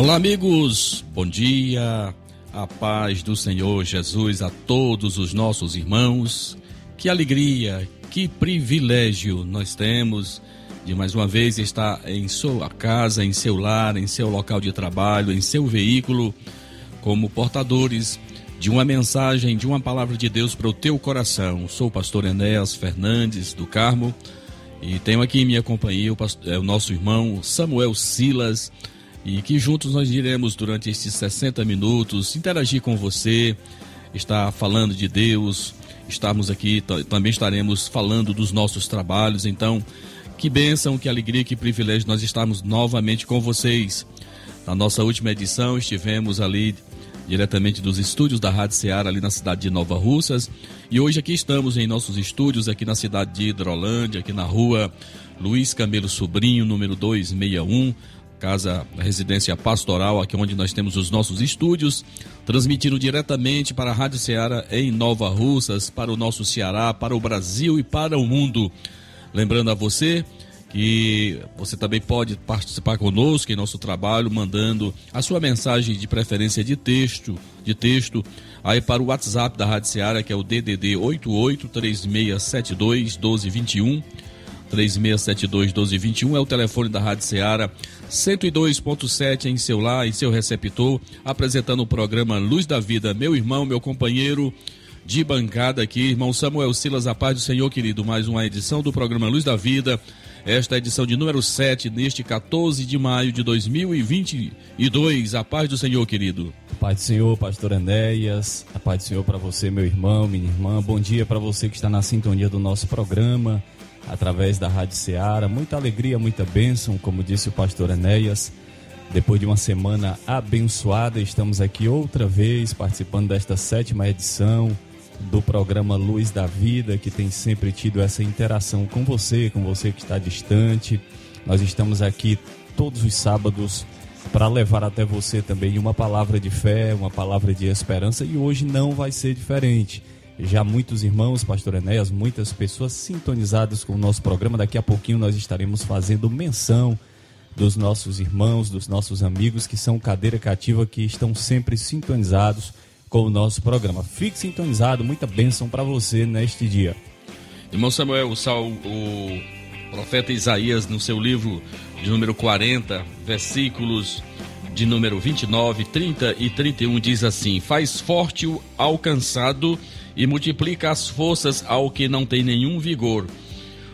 Olá, amigos, bom dia, a paz do Senhor Jesus a todos os nossos irmãos. Que alegria, que privilégio nós temos de mais uma vez estar em sua casa, em seu lar, em seu local de trabalho, em seu veículo, como portadores de uma mensagem, de uma palavra de Deus para o teu coração. Sou o pastor Enéas Fernandes do Carmo e tenho aqui em minha companhia o, pastor, é, o nosso irmão Samuel Silas e que juntos nós iremos durante estes 60 minutos interagir com você, estar falando de Deus, estarmos aqui, também estaremos falando dos nossos trabalhos. Então, que bênção, que alegria, que privilégio nós estarmos novamente com vocês. Na nossa última edição estivemos ali diretamente dos estúdios da Rádio Ceará ali na cidade de Nova Russas. E hoje aqui estamos em nossos estúdios aqui na cidade de Hidrolândia, aqui na rua Luiz Camelo Sobrinho, número 261, casa residência pastoral, aqui onde nós temos os nossos estúdios, transmitindo diretamente para a Rádio Ceará em Nova Russas, para o nosso Ceará, para o Brasil e para o mundo. Lembrando a você que você também pode participar conosco em nosso trabalho, mandando a sua mensagem de preferência de texto, de texto, aí para o WhatsApp da Rádio Ceará, que é o DDD 88 3672 1221. 3672 1221 é o telefone da Rádio Ceará 102.7 em seu lar, em seu receptor, apresentando o programa Luz da Vida. Meu irmão, meu companheiro de bancada aqui, irmão Samuel Silas, a paz do Senhor, querido. Mais uma edição do programa Luz da Vida. Esta é edição de número 7, neste 14 de maio de 2022. A paz do Senhor, querido. A paz do Senhor, pastor Andéias. A paz do Senhor para você, meu irmão, minha irmã. Bom dia para você que está na sintonia do nosso programa através da Rádio Ceará. Muita alegria, muita bênção, como disse o pastor Enéas. Depois de uma semana abençoada, estamos aqui outra vez participando desta sétima edição do programa Luz da Vida, que tem sempre tido essa interação com você, com você que está distante. Nós estamos aqui todos os sábados para levar até você também uma palavra de fé, uma palavra de esperança e hoje não vai ser diferente já muitos irmãos, pastor Enéas, muitas pessoas sintonizadas com o nosso programa. Daqui a pouquinho nós estaremos fazendo menção dos nossos irmãos, dos nossos amigos que são cadeira cativa, que estão sempre sintonizados com o nosso programa. Fique sintonizado, muita bênção para você neste dia. Irmão Samuel, o, sal, o profeta Isaías, no seu livro de número 40, versículos de número 29, 30 e 31, diz assim: Faz forte o alcançado e multiplica as forças ao que não tem nenhum vigor.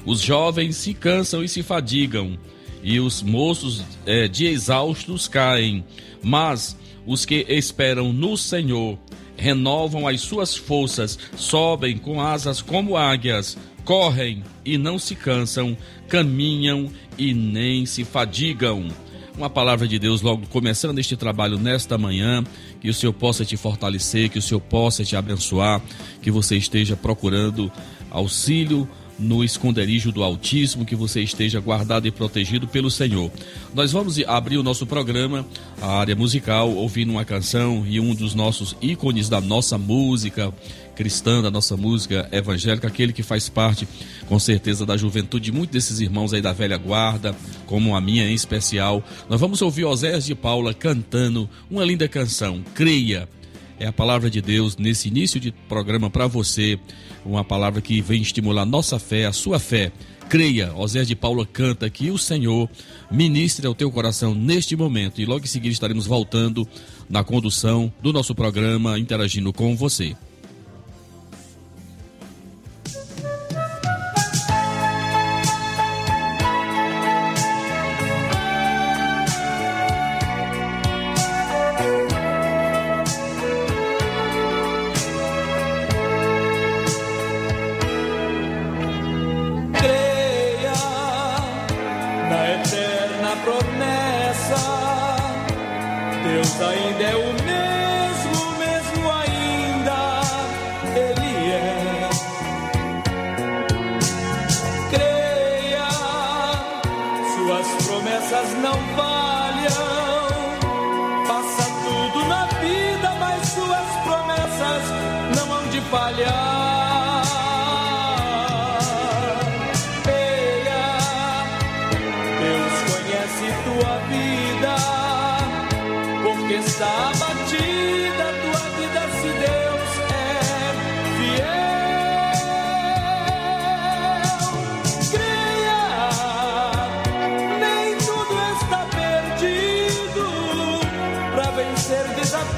Os jovens se cansam e se fadigam, e os moços é, de exaustos caem, mas os que esperam no Senhor renovam as suas forças, sobem com asas como águias, correm e não se cansam, caminham e nem se fadigam uma palavra de Deus logo começando este trabalho nesta manhã, que o Senhor possa te fortalecer, que o Senhor possa te abençoar, que você esteja procurando auxílio no esconderijo do Altíssimo, que você esteja guardado e protegido pelo Senhor. Nós vamos abrir o nosso programa, a área musical, ouvindo uma canção e um dos nossos ícones da nossa música cristã, da nossa música evangélica, aquele que faz parte, com certeza, da juventude de muitos desses irmãos aí da velha guarda, como a minha em especial. Nós vamos ouvir Oséias de Paula cantando uma linda canção, Creia é a palavra de Deus nesse início de programa para você, uma palavra que vem estimular nossa fé, a sua fé. Creia, Osé de Paula canta que o Senhor ministre ao teu coração neste momento e logo em seguida estaremos voltando na condução do nosso programa, interagindo com você.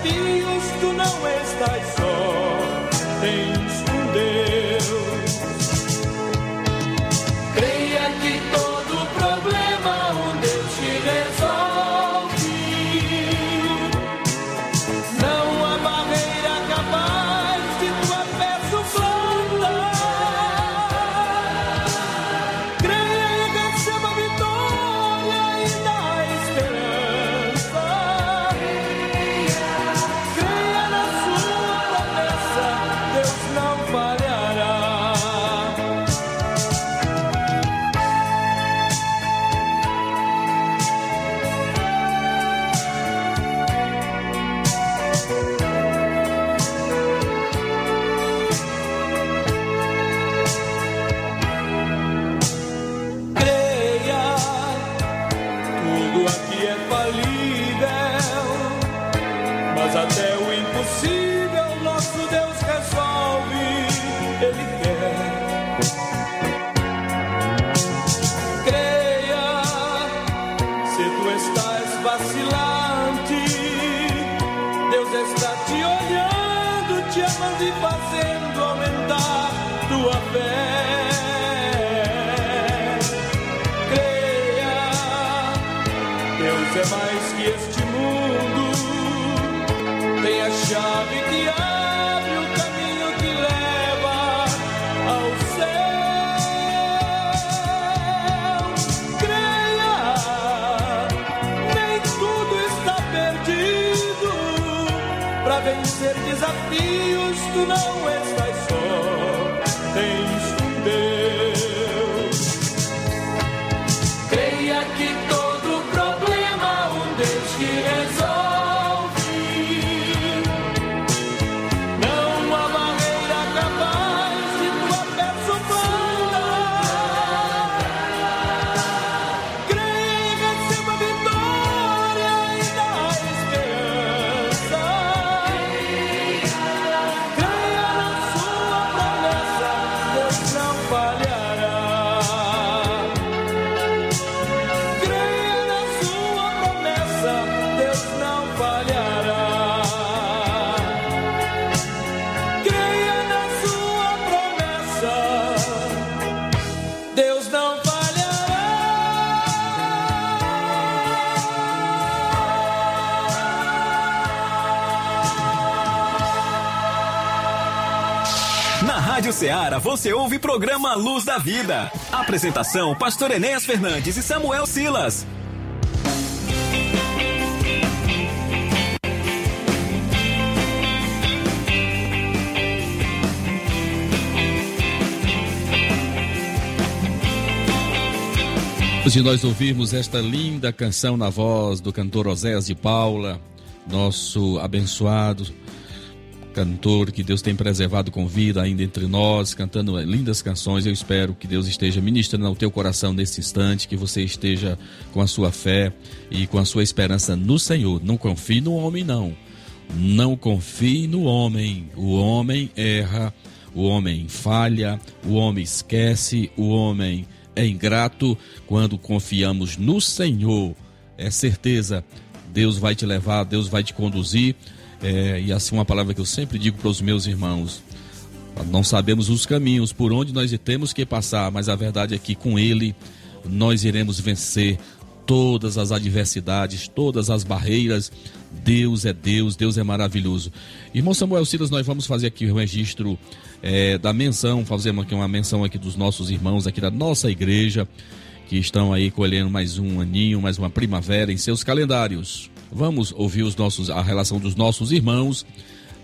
Desafios, tu não estás você ouve programa Luz da Vida. Apresentação: Pastor Enéas Fernandes e Samuel Silas. De nós ouvirmos esta linda canção na voz do cantor Oséias de Paula, nosso abençoado cantor que Deus tem preservado com vida ainda entre nós, cantando lindas canções. Eu espero que Deus esteja ministrando ao teu coração nesse instante, que você esteja com a sua fé e com a sua esperança no Senhor. Não confie no homem, não. Não confie no homem. O homem erra, o homem falha, o homem esquece, o homem é ingrato quando confiamos no Senhor. É certeza, Deus vai te levar, Deus vai te conduzir. É, e assim, uma palavra que eu sempre digo para os meus irmãos: não sabemos os caminhos por onde nós temos que passar, mas a verdade é que com Ele nós iremos vencer todas as adversidades, todas as barreiras. Deus é Deus, Deus é maravilhoso. Irmão Samuel Silas, nós vamos fazer aqui o registro é, da menção, fazemos aqui uma menção aqui dos nossos irmãos aqui da nossa igreja, que estão aí colhendo mais um aninho, mais uma primavera em seus calendários. Vamos ouvir os nossos, a relação dos nossos irmãos.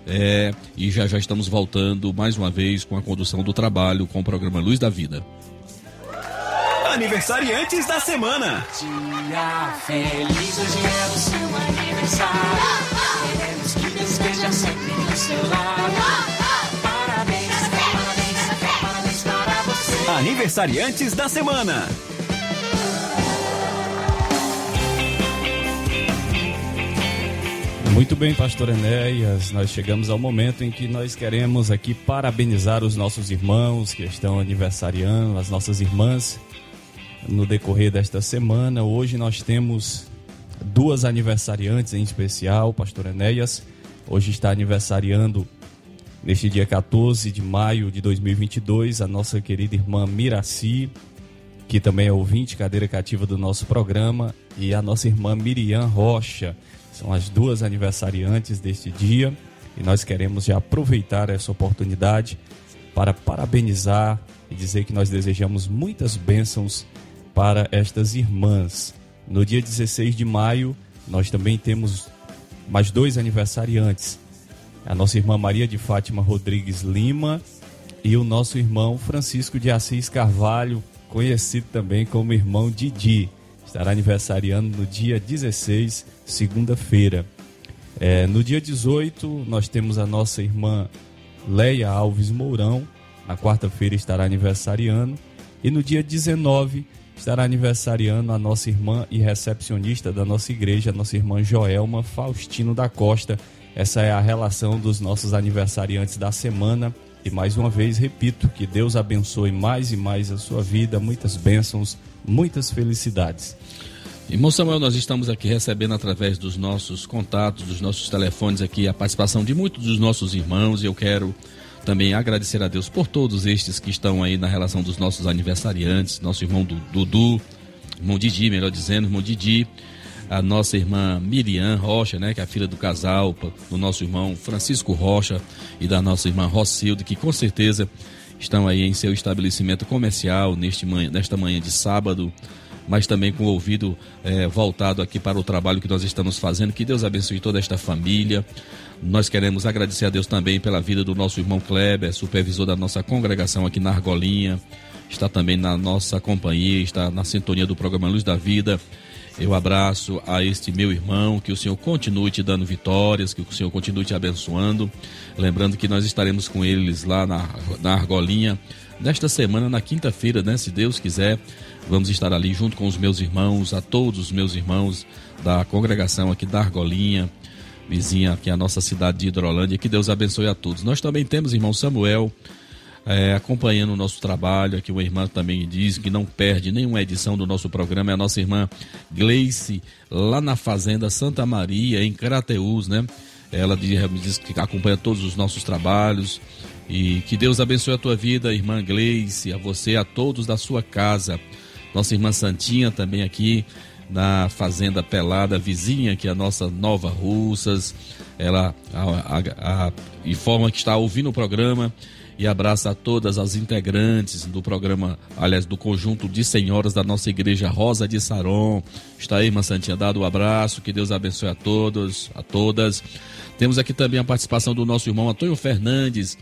É, e já já estamos voltando mais uma vez com a condução do trabalho com o programa Luz da Vida. Aniversariantes da semana. Dia feliz, hoje é o seu aniversário. Queremos que Deus esteja sempre do seu lado. Parabéns, parabéns, parabéns para você. Aniversariantes da semana. Muito bem, pastor Enéas, nós chegamos ao momento em que nós queremos aqui parabenizar os nossos irmãos que estão aniversariando, as nossas irmãs, no decorrer desta semana. Hoje nós temos duas aniversariantes em especial, pastor Enéas. Hoje está aniversariando, neste dia 14 de maio de 2022, a nossa querida irmã Miraci, que também é ouvinte, cadeira cativa do nosso programa, e a nossa irmã Miriam Rocha. São as duas aniversariantes deste dia e nós queremos já aproveitar essa oportunidade para parabenizar e dizer que nós desejamos muitas bênçãos para estas irmãs. No dia 16 de maio, nós também temos mais dois aniversariantes. A nossa irmã Maria de Fátima Rodrigues Lima e o nosso irmão Francisco de Assis Carvalho, conhecido também como irmão Didi. Estará aniversariando no dia 16, segunda-feira. É, no dia 18, nós temos a nossa irmã Leia Alves Mourão. Na quarta-feira estará aniversariando. E no dia 19, estará aniversariando a nossa irmã e recepcionista da nossa igreja, a nossa irmã Joelma Faustino da Costa. Essa é a relação dos nossos aniversariantes da semana. E mais uma vez, repito, que Deus abençoe mais e mais a sua vida, muitas bênçãos, muitas felicidades. Irmão Samuel, nós estamos aqui recebendo através dos nossos contatos, dos nossos telefones aqui, a participação de muitos dos nossos irmãos e eu quero também agradecer a Deus por todos estes que estão aí na relação dos nossos aniversariantes, nosso irmão Dudu, irmão Didi, melhor dizendo, irmão Didi, a nossa irmã Miriam Rocha, né, que é a filha do casal, do nosso irmão Francisco Rocha e da nossa irmã Rocilde, que com certeza estão aí em seu estabelecimento comercial neste manhã, nesta manhã de sábado, mas também com o ouvido é, voltado aqui para o trabalho que nós estamos fazendo. Que Deus abençoe toda esta família. Nós queremos agradecer a Deus também pela vida do nosso irmão Kleber, supervisor da nossa congregação aqui na Argolinha. Está também na nossa companhia, está na sintonia do programa Luz da Vida. Eu abraço a este meu irmão, que o Senhor continue te dando vitórias, que o Senhor continue te abençoando. Lembrando que nós estaremos com eles lá na, na Argolinha nesta semana, na quinta-feira, né? Se Deus quiser, vamos estar ali junto com os meus irmãos, a todos os meus irmãos da congregação aqui da Argolinha, vizinha aqui a nossa cidade de Hidrolândia. Que Deus abençoe a todos. Nós também temos irmão Samuel é, acompanhando o nosso trabalho. Aqui uma irmã também diz que não perde nenhuma edição do nosso programa. É a nossa irmã Gleice, lá na Fazenda Santa Maria, em Crateús, né? Ela diz que acompanha todos os nossos trabalhos. E que Deus abençoe a tua vida, irmã Gleice, a você, a todos da sua casa. Nossa irmã Santinha também aqui na Fazenda Pelada, vizinha que a nossa Nova Russas. Ela a, a, a, informa que está ouvindo o programa e abraça a todas as integrantes do programa, aliás, do conjunto de senhoras da nossa igreja Rosa de Saron. Está aí, irmã Santinha, dado um abraço, que Deus abençoe a todos, a todas. Temos aqui também a participação do nosso irmão Antônio Fernandes,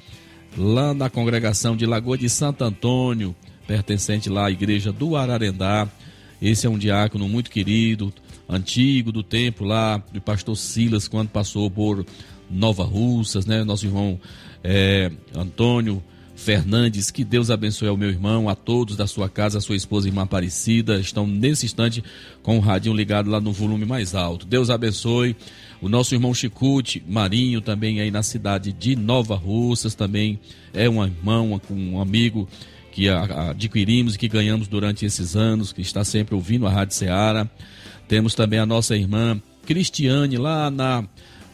lá na congregação de Lagoa de Santo Antônio, pertencente lá à igreja do Ararendá. Esse é um diácono muito querido, antigo do tempo lá do pastor Silas, quando passou por Nova Russas, né? Nosso irmão é, Antônio Fernandes, que Deus abençoe ao meu irmão, a todos da sua casa, a sua esposa irmã Aparecida, estão nesse instante com o radinho ligado lá no volume mais alto. Deus abençoe o nosso irmão Chicute Marinho, também aí na cidade de Nova Russas, também é um irmão, um amigo que adquirimos e que ganhamos durante esses anos, que está sempre ouvindo a Rádio Ceará. Temos também a nossa irmã Cristiane, lá na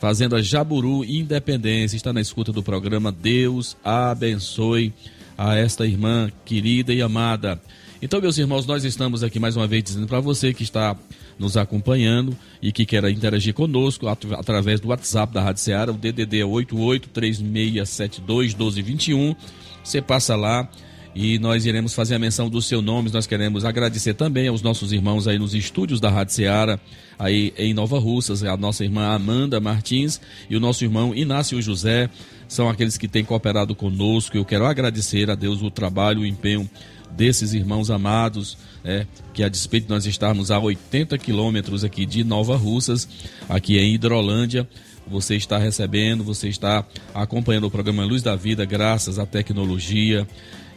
Fazenda Jaburu Independência, está na escuta do programa. Deus abençoe a esta irmã querida e amada. Então, meus irmãos, nós estamos aqui mais uma vez dizendo para você que está nos acompanhando e que quer interagir conosco através do WhatsApp da Rádio Ceará, o DDD é 8836721221. Você passa lá e nós iremos fazer a menção do seu nome. Nós queremos agradecer também aos nossos irmãos aí nos estúdios da Rádio Ceará, aí em Nova Russas, a nossa irmã Amanda Martins e o nosso irmão Inácio José, são aqueles que têm cooperado conosco. Eu quero agradecer a Deus o trabalho, o empenho desses irmãos amados, é, que a despeito de nós estarmos a 80 quilômetros aqui de Nova Russas, aqui em Hidrolândia, você está recebendo, você está acompanhando o programa Luz da Vida graças à tecnologia.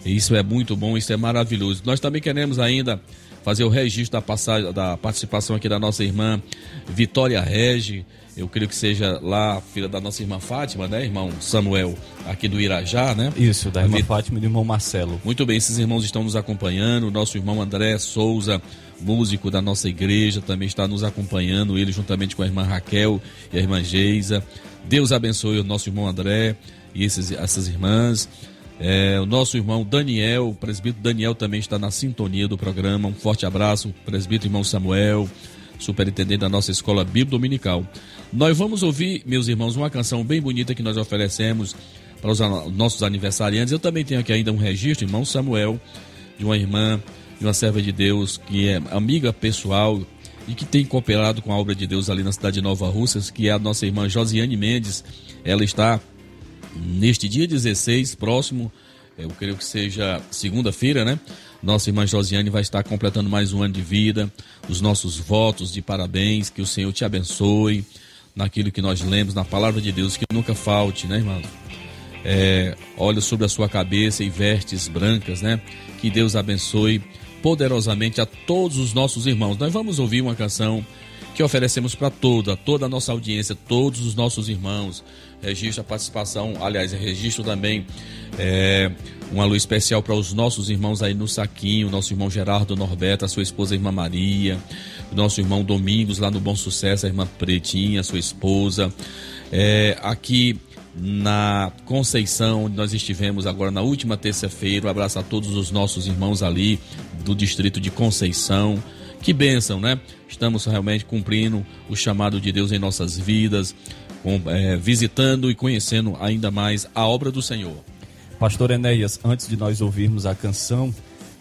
Isso é muito bom, isso é maravilhoso. Nós também queremos ainda fazer o registro da, passagem, da participação aqui da nossa irmã Vitória Regi. Eu creio que seja lá, filha da nossa irmã Fátima, né, irmão Samuel, aqui do Irajá, né? Isso, da irmã Fátima e do irmão Marcelo. Muito bem, esses irmãos estão nos acompanhando. O nosso irmão André Souza, músico da nossa igreja, também está nos acompanhando. Ele, juntamente com a irmã Raquel e a irmã Geisa. Deus abençoe o nosso irmão André e esses, essas irmãs. É, o nosso irmão Daniel, o presbítero Daniel também está na sintonia do programa. Um forte abraço, presbítero irmão Samuel, superintendente da nossa escola Bíblia Dominical. Nós vamos ouvir, meus irmãos, uma canção bem bonita que nós oferecemos para os nossos aniversariantes. Eu também tenho aqui ainda um registro, irmão Samuel, de uma irmã, de uma serva de Deus, que é amiga pessoal e que tem cooperado com a obra de Deus ali na cidade de Nova Russas, que é a nossa irmã Josiane Mendes. Ela está neste dia 16, próximo, eu creio que seja segunda-feira, né? Nossa irmã Josiane vai estar completando mais um ano de vida. Os nossos votos de parabéns, que o Senhor te abençoe naquilo que nós lemos na palavra de Deus, que nunca falte, né, irmão? É, olha sobre a sua cabeça e vestes brancas, né? Que Deus abençoe poderosamente a todos os nossos irmãos. Nós vamos ouvir uma canção que oferecemos para toda, toda a nossa audiência, todos os nossos irmãos. Registro a participação, aliás, registro também é, uma luz especial para os nossos irmãos aí no Saquinho, nosso irmão Gerardo Norberto, a sua esposa a irmã Maria, nosso irmão Domingos lá no Bom Sucesso, a irmã Pretinha, a sua esposa. É, aqui na Conceição, onde nós estivemos agora na última terça-feira. Um abraço a todos os nossos irmãos ali do distrito de Conceição. Que bênção, né? Estamos realmente cumprindo o chamado de Deus em nossas vidas, com, é, visitando e conhecendo ainda mais a obra do Senhor. Pastor Enéas, antes de nós ouvirmos a canção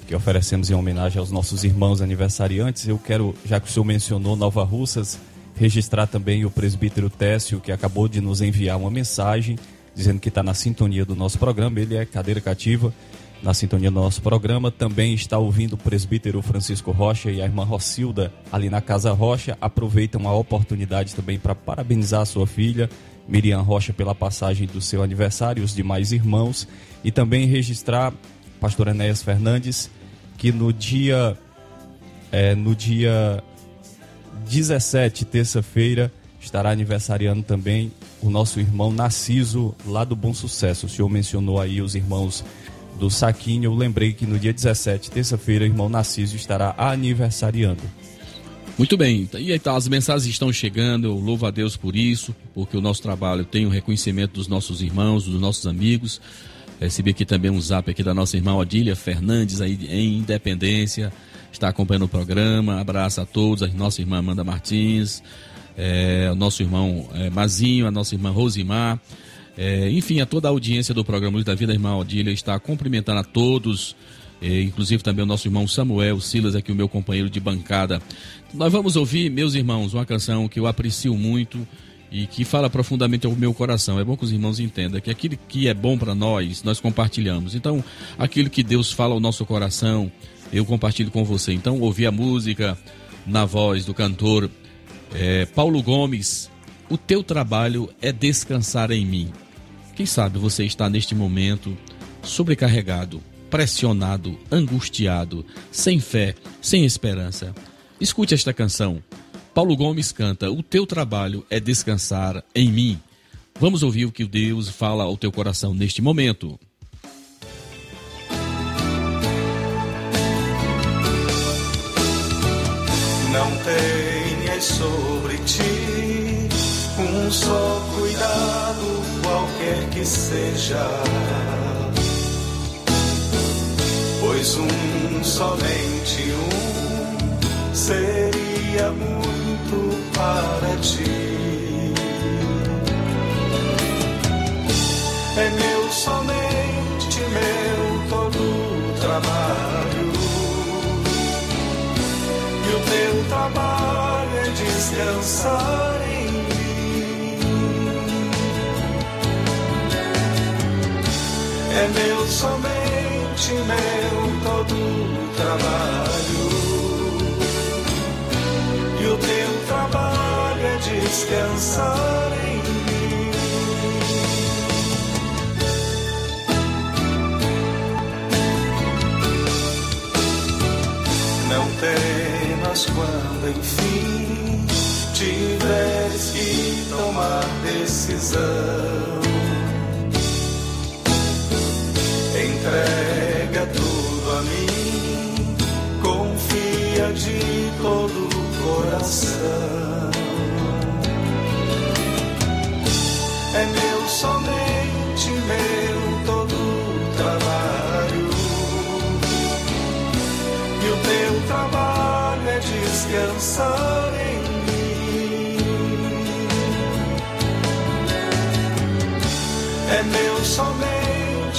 que oferecemos em homenagem aos nossos irmãos aniversariantes, eu quero, já que o senhor mencionou Nova Russas, registrar também o presbítero Técio, que acabou de nos enviar uma mensagem dizendo que está na sintonia do nosso programa. Ele é cadeira cativa na sintonia do nosso programa. Também está ouvindo o presbítero Francisco Rocha e a irmã Rocilda ali na Casa Rocha. Aproveitam a oportunidade também para parabenizar a sua filha, Miriam Rocha, pela passagem do seu aniversário e os demais irmãos. E também registrar, pastor Enéas Fernandes, que no dia, é, no dia 17, terça-feira, estará aniversariando também o nosso irmão Narciso, lá do Bom Sucesso. O senhor mencionou aí os irmãos do Saquinho, eu lembrei que no dia 17, terça-feira, o irmão Narciso estará aniversariando. Muito bem, e então as mensagens estão chegando, eu louvo a Deus por isso, porque o nosso trabalho tem o reconhecimento dos nossos irmãos, dos nossos amigos. Recebi aqui também um zap aqui da nossa irmã Odília Fernandes, aí em Independência, está acompanhando o programa. Abraço a todos, a nossa irmã Amanda Martins, é, o nosso irmão é, Mazinho, a nossa irmã Rosimar. É, enfim, a toda a audiência do programa Luz da Vida, irmã Odília está cumprimentando a todos, é, inclusive também o nosso irmão Samuel Silas, aqui o meu companheiro de bancada. Nós vamos ouvir, meus irmãos, uma canção que eu aprecio muito e que fala profundamente ao meu coração. É bom que os irmãos entendam que aquilo que é bom para nós, nós compartilhamos. Então, aquilo que Deus fala ao nosso coração, eu compartilho com você. Então, ouvir a música na voz do cantor é, Paulo Gomes, o teu trabalho é descansar em mim. Quem sabe você está neste momento sobrecarregado, pressionado, angustiado, sem fé, sem esperança. Escute esta canção. Paulo Gomes canta: O teu trabalho é descansar em mim. Vamos ouvir o que Deus fala ao teu coração neste momento. Não tenhas sobre ti um só cuidado quer que seja. Pois um, somente um, seria muito para ti. É meu, somente meu, todo trabalho. E o teu trabalho é descansar. É meu, somente meu, todo trabalho. E o teu trabalho é descansar em mim. Não temas quando enfim tiveres que tomar decisão. Entrega tudo a mim, confia de todo o coração. É meu, somente meu, todo o trabalho. E o teu trabalho é descansar em mim. É meu, somente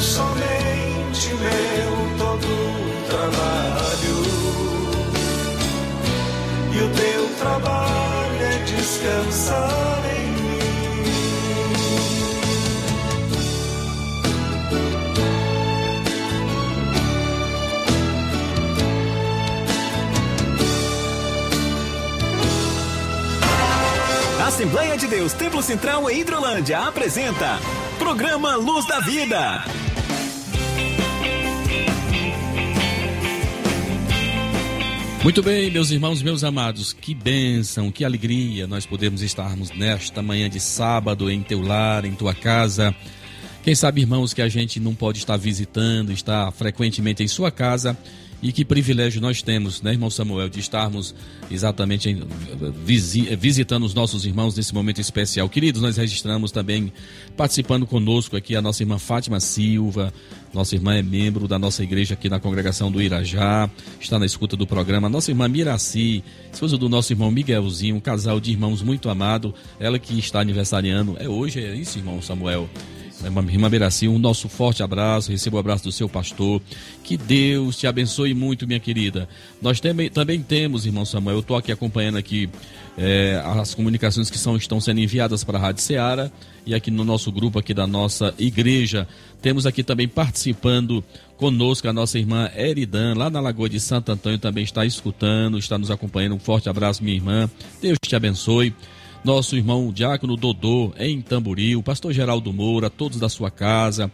Meu, somente meu, todo trabalho. E o teu trabalho é descansar em mim. Assembleia de Deus Templo Central em Hidrolândia apresenta Programa Luz da Vida. Muito bem, meus irmãos, meus amados, que bênção, que alegria nós podemos estarmos nesta manhã de sábado em teu lar, em tua casa. Quem sabe, irmãos, que a gente não pode estar visitando, estar frequentemente em sua casa. E que privilégio nós temos, né, irmão Samuel, de estarmos exatamente em, visi, visitando os nossos irmãos nesse momento especial. Queridos, nós registramos também participando conosco aqui a nossa irmã Fátima Silva. Nossa irmã é membro da nossa igreja aqui na congregação do Irajá, está na escuta do programa. Nossa irmã Miraci, esposa do nosso irmão Miguelzinho, um casal de irmãos muito amado. Ela que está aniversariando. É hoje, é isso, irmão Samuel? Irmã Beraci, um nosso forte abraço, receba o abraço do seu pastor. Que Deus te abençoe muito, minha querida. Nós também, também temos, irmão Samuel, eu estou aqui acompanhando aqui é, as comunicações que são, estão sendo enviadas para a Rádio Ceará e aqui no nosso grupo aqui da nossa igreja. Temos aqui também participando conosco a nossa irmã Eridan, lá na Lagoa de Santo Antônio, também está escutando, está nos acompanhando. Um forte abraço, minha irmã. Deus te abençoe nosso irmão Diácono Dodô em Tamboril, pastor Geraldo Moura, todos da sua casa,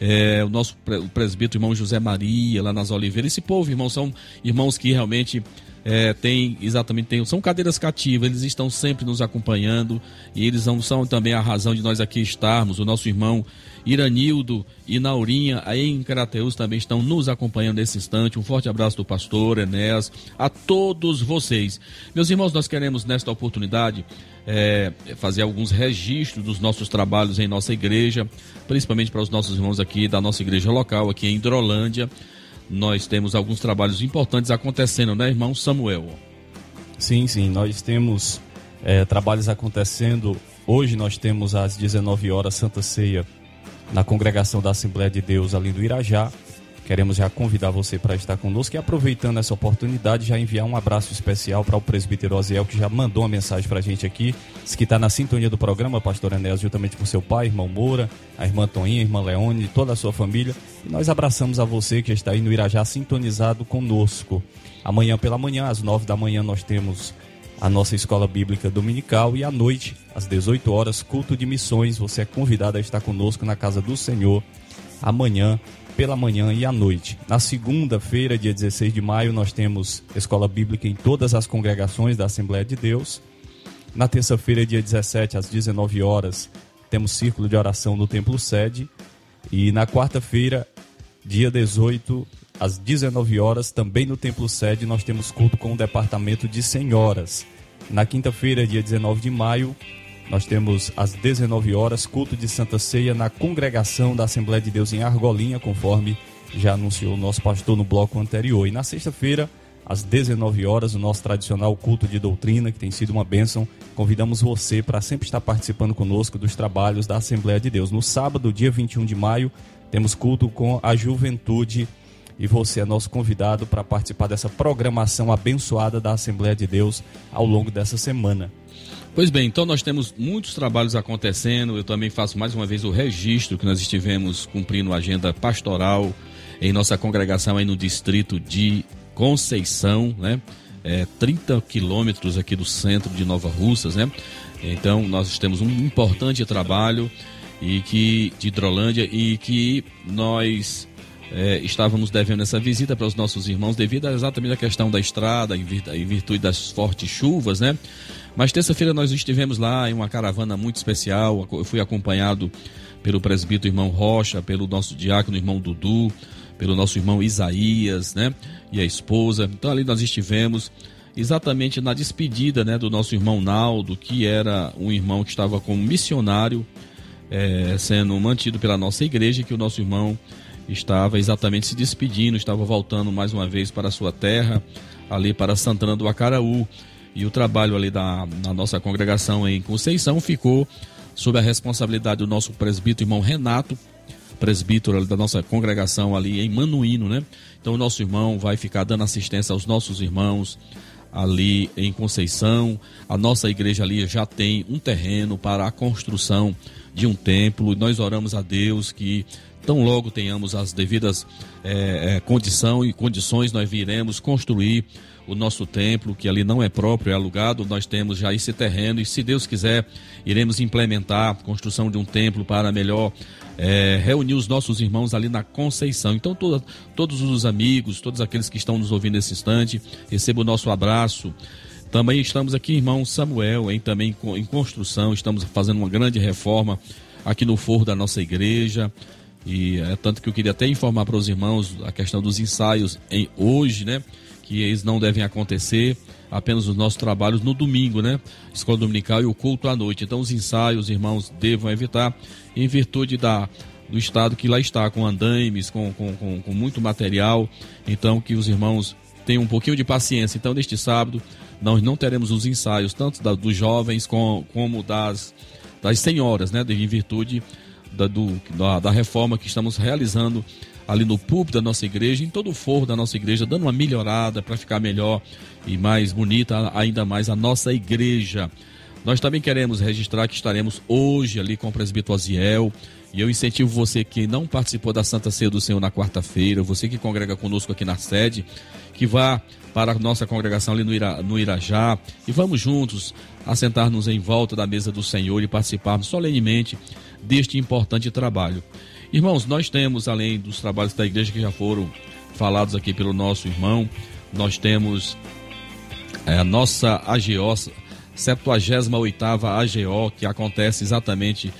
é, o nosso o presbítero irmão José Maria, lá nas Oliveiras. Esse povo, irmão, são irmãos que realmente é, tem exatamente tem, são cadeiras cativas, eles estão sempre nos acompanhando e eles são, também a razão de nós aqui estarmos. O nosso irmão Iranildo e Naurinha aí em Carateus também estão nos acompanhando nesse instante. Um forte abraço do pastor Enéas, a todos vocês. Meus irmãos, nós queremos nesta oportunidade é, fazer alguns registros dos nossos trabalhos em nossa igreja, principalmente para os nossos irmãos aqui da nossa igreja local, aqui em Hidrolândia. Nós temos alguns trabalhos importantes acontecendo, né, irmão Samuel? Sim, sim, nós temos é, trabalhos acontecendo. Hoje nós temos às 19 horas Santa Ceia na congregação da Assembleia de Deus ali do Irajá. Queremos já convidar você para estar conosco e aproveitando essa oportunidade, já enviar um abraço especial para o presbítero Oziel, que já mandou uma mensagem para a gente aqui, diz que está na sintonia do programa, pastor Enéas, juntamente com seu pai, irmão Moura, a irmã Toninha, a irmã Leone, toda a sua família. E nós abraçamos a você que está aí no Irajá sintonizado conosco. Amanhã pela manhã, às nove da manhã, nós temos a nossa escola bíblica dominical e à noite, às 18 horas, culto de missões. Você é convidado a estar conosco na casa do Senhor amanhã pela manhã e à noite. Na segunda-feira, dia 16 de maio, nós temos escola bíblica em todas as congregações da Assembleia de Deus. Na terça-feira, dia 17, às 19 horas, temos círculo de oração no Templo Sede. E na quarta-feira, dia 18, às 19 horas, também no Templo Sede, nós temos culto com o Departamento de Senhoras. Na quinta-feira, dia 19 de maio, nós temos às 19 horas culto de Santa Ceia na congregação da Assembleia de Deus em Argolinha, conforme já anunciou o nosso pastor no bloco anterior. E na sexta-feira, às 19 horas, o nosso tradicional culto de doutrina, que tem sido uma bênção. Convidamos você para sempre estar participando conosco dos trabalhos da Assembleia de Deus. No sábado, dia 21 de maio, temos culto com a juventude e você é nosso convidado para participar dessa programação abençoada da Assembleia de Deus ao longo dessa semana. Pois bem, então nós temos muitos trabalhos acontecendo. Eu também faço mais uma vez o registro que nós estivemos cumprindo a agenda pastoral em nossa congregação aí no distrito de Conceição, né? É, 30 quilômetros aqui do centro de Nova Russas, né? Então nós temos um importante trabalho e que de Hidrolândia e que nós é, estávamos devendo essa visita para os nossos irmãos devido a exatamente a questão da estrada em virtude das fortes chuvas, né? Mas terça-feira nós estivemos lá em uma caravana muito especial. Eu fui acompanhado pelo presbítero irmão Rocha, pelo nosso diácono irmão Dudu, pelo nosso irmão Isaías, né? E a esposa. Então ali nós estivemos exatamente na despedida, né, do nosso irmão Naldo, que era um irmão que estava como missionário, é, sendo mantido pela nossa igreja, que o nosso irmão estava exatamente se despedindo, estava voltando mais uma vez para a sua terra, ali para Santana do Acaraú. E o trabalho ali da, nossa congregação em Conceição ficou sob a responsabilidade do nosso presbítero irmão Renato, presbítero da nossa congregação ali em Manuíno, né? Então o nosso irmão vai ficar dando assistência aos nossos irmãos ali em Conceição. A nossa igreja ali já tem um terreno para a construção de um templo. Nós oramos a Deus que tão logo tenhamos as devidas é, é, condição e condições, nós viremos construir o nosso templo, que ali não é próprio, é alugado. Nós temos já esse terreno e, se Deus quiser, iremos implementar a construção de um templo para melhor é, reunir os nossos irmãos ali na Conceição. Então, toda, todos os amigos, todos aqueles que estão nos ouvindo nesse instante, recebam o nosso abraço. Também estamos aqui, irmão Samuel, em, também em construção, estamos fazendo uma grande reforma aqui no forro da nossa igreja. E é tanto que eu queria até informar para os irmãos a questão dos ensaios em hoje, né? Que eles não devem acontecer, apenas os nossos trabalhos no domingo, né? Escola dominical e o culto à noite. Então os ensaios, os irmãos devam evitar, em virtude da, do estado que lá está, com andaimes, com, com, com, com muito material. Então que os irmãos tenham um pouquinho de paciência. Então, neste sábado, nós não teremos os ensaios, tanto da, dos jovens com, como das, das senhoras, né? Em virtude da, do, da, da reforma que estamos realizando ali no púlpito da nossa igreja, em todo o forro da nossa igreja, dando uma melhorada para ficar melhor e mais bonita ainda mais a nossa igreja. Nós também queremos registrar que estaremos hoje ali com o presbítero Aziel. E eu incentivo você que não participou da Santa Ceia do Senhor na quarta-feira, você que congrega conosco aqui na sede, que vá para a nossa congregação ali no, Ira, no Irajá e vamos juntos assentar-nos em volta da mesa do Senhor e participarmos solenemente deste importante trabalho. Irmãos, nós temos, além dos trabalhos da igreja que já foram falados aqui pelo nosso irmão, nós temos é, a nossa AGO, 78 AGO, que acontece exatamente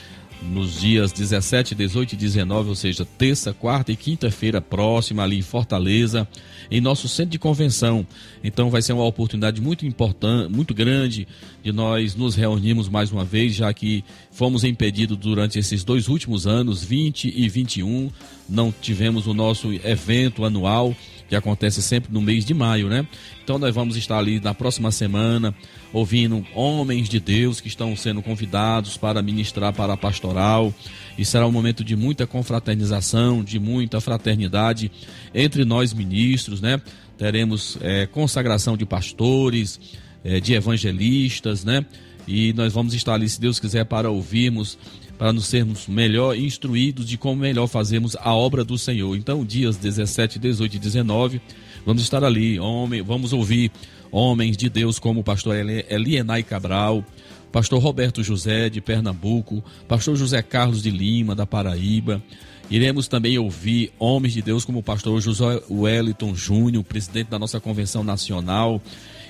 nos dias 17, 18 e 19, ou seja, terça, quarta e quinta-feira próxima ali em Fortaleza, em nosso centro de convenção. Então vai ser uma oportunidade muito importante, muito grande de nós nos reunirmos mais uma vez, já que fomos impedidos durante esses dois últimos anos, 20 e 21, não tivemos o nosso evento anual que acontece sempre no mês de maio, né? Então nós vamos estar ali na próxima semana ouvindo homens de Deus que estão sendo convidados para ministrar para a pastoral. E será um momento de muita confraternização, de muita fraternidade entre nós ministros, né? Teremos é, consagração de pastores, é, de evangelistas, né? E nós vamos estar ali, se Deus quiser, para ouvirmos para nos sermos melhor instruídos de como melhor fazemos a obra do Senhor. Então, dias 17, 18 e 19, vamos estar ali, homem, vamos ouvir homens de Deus como o pastor Elienay Cabral, pastor Roberto José de Pernambuco, pastor José Carlos de Lima da Paraíba. Iremos também ouvir homens de Deus como o pastor José Wellington Júnior, presidente da nossa convenção nacional,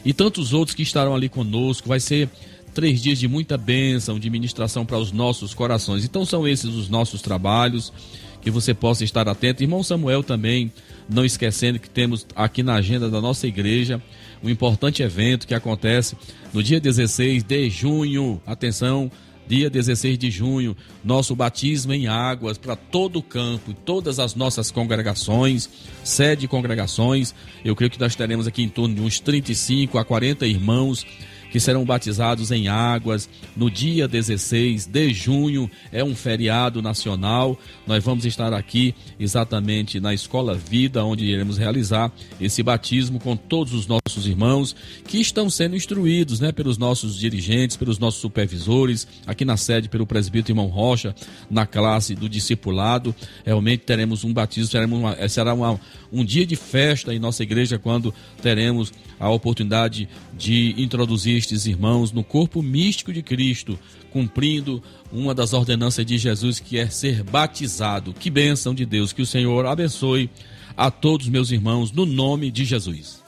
e tantos outros que estarão ali conosco. Vai ser três dias de muita bênção, de ministração para os nossos corações. Então são esses os nossos trabalhos que você possa estar atento. Irmão Samuel também, não esquecendo que temos aqui na agenda da nossa igreja um importante evento que acontece no dia 16 de junho. Atenção, dia 16 de junho, nosso batismo em águas para todo o campo, todas as nossas congregações, sede congregações. Eu creio que nós teremos aqui em torno de uns 35 a 40 irmãos que serão batizados em águas no dia 16 de junho. É um feriado nacional. Nós vamos estar aqui exatamente na Escola Vida, onde iremos realizar esse batismo com todos os nossos irmãos que estão sendo instruídos, né, pelos nossos dirigentes, pelos nossos supervisores, aqui na sede pelo presbítero irmão Rocha, na classe do discipulado. Realmente teremos um batismo, teremos uma, será uma, um dia de festa em nossa igreja quando teremos a oportunidade de introduzir estes irmãos no corpo místico de Cristo, cumprindo uma das ordenanças de Jesus que é ser batizado. Que bênção de Deus, que o Senhor abençoe a todos meus irmãos no nome de Jesus.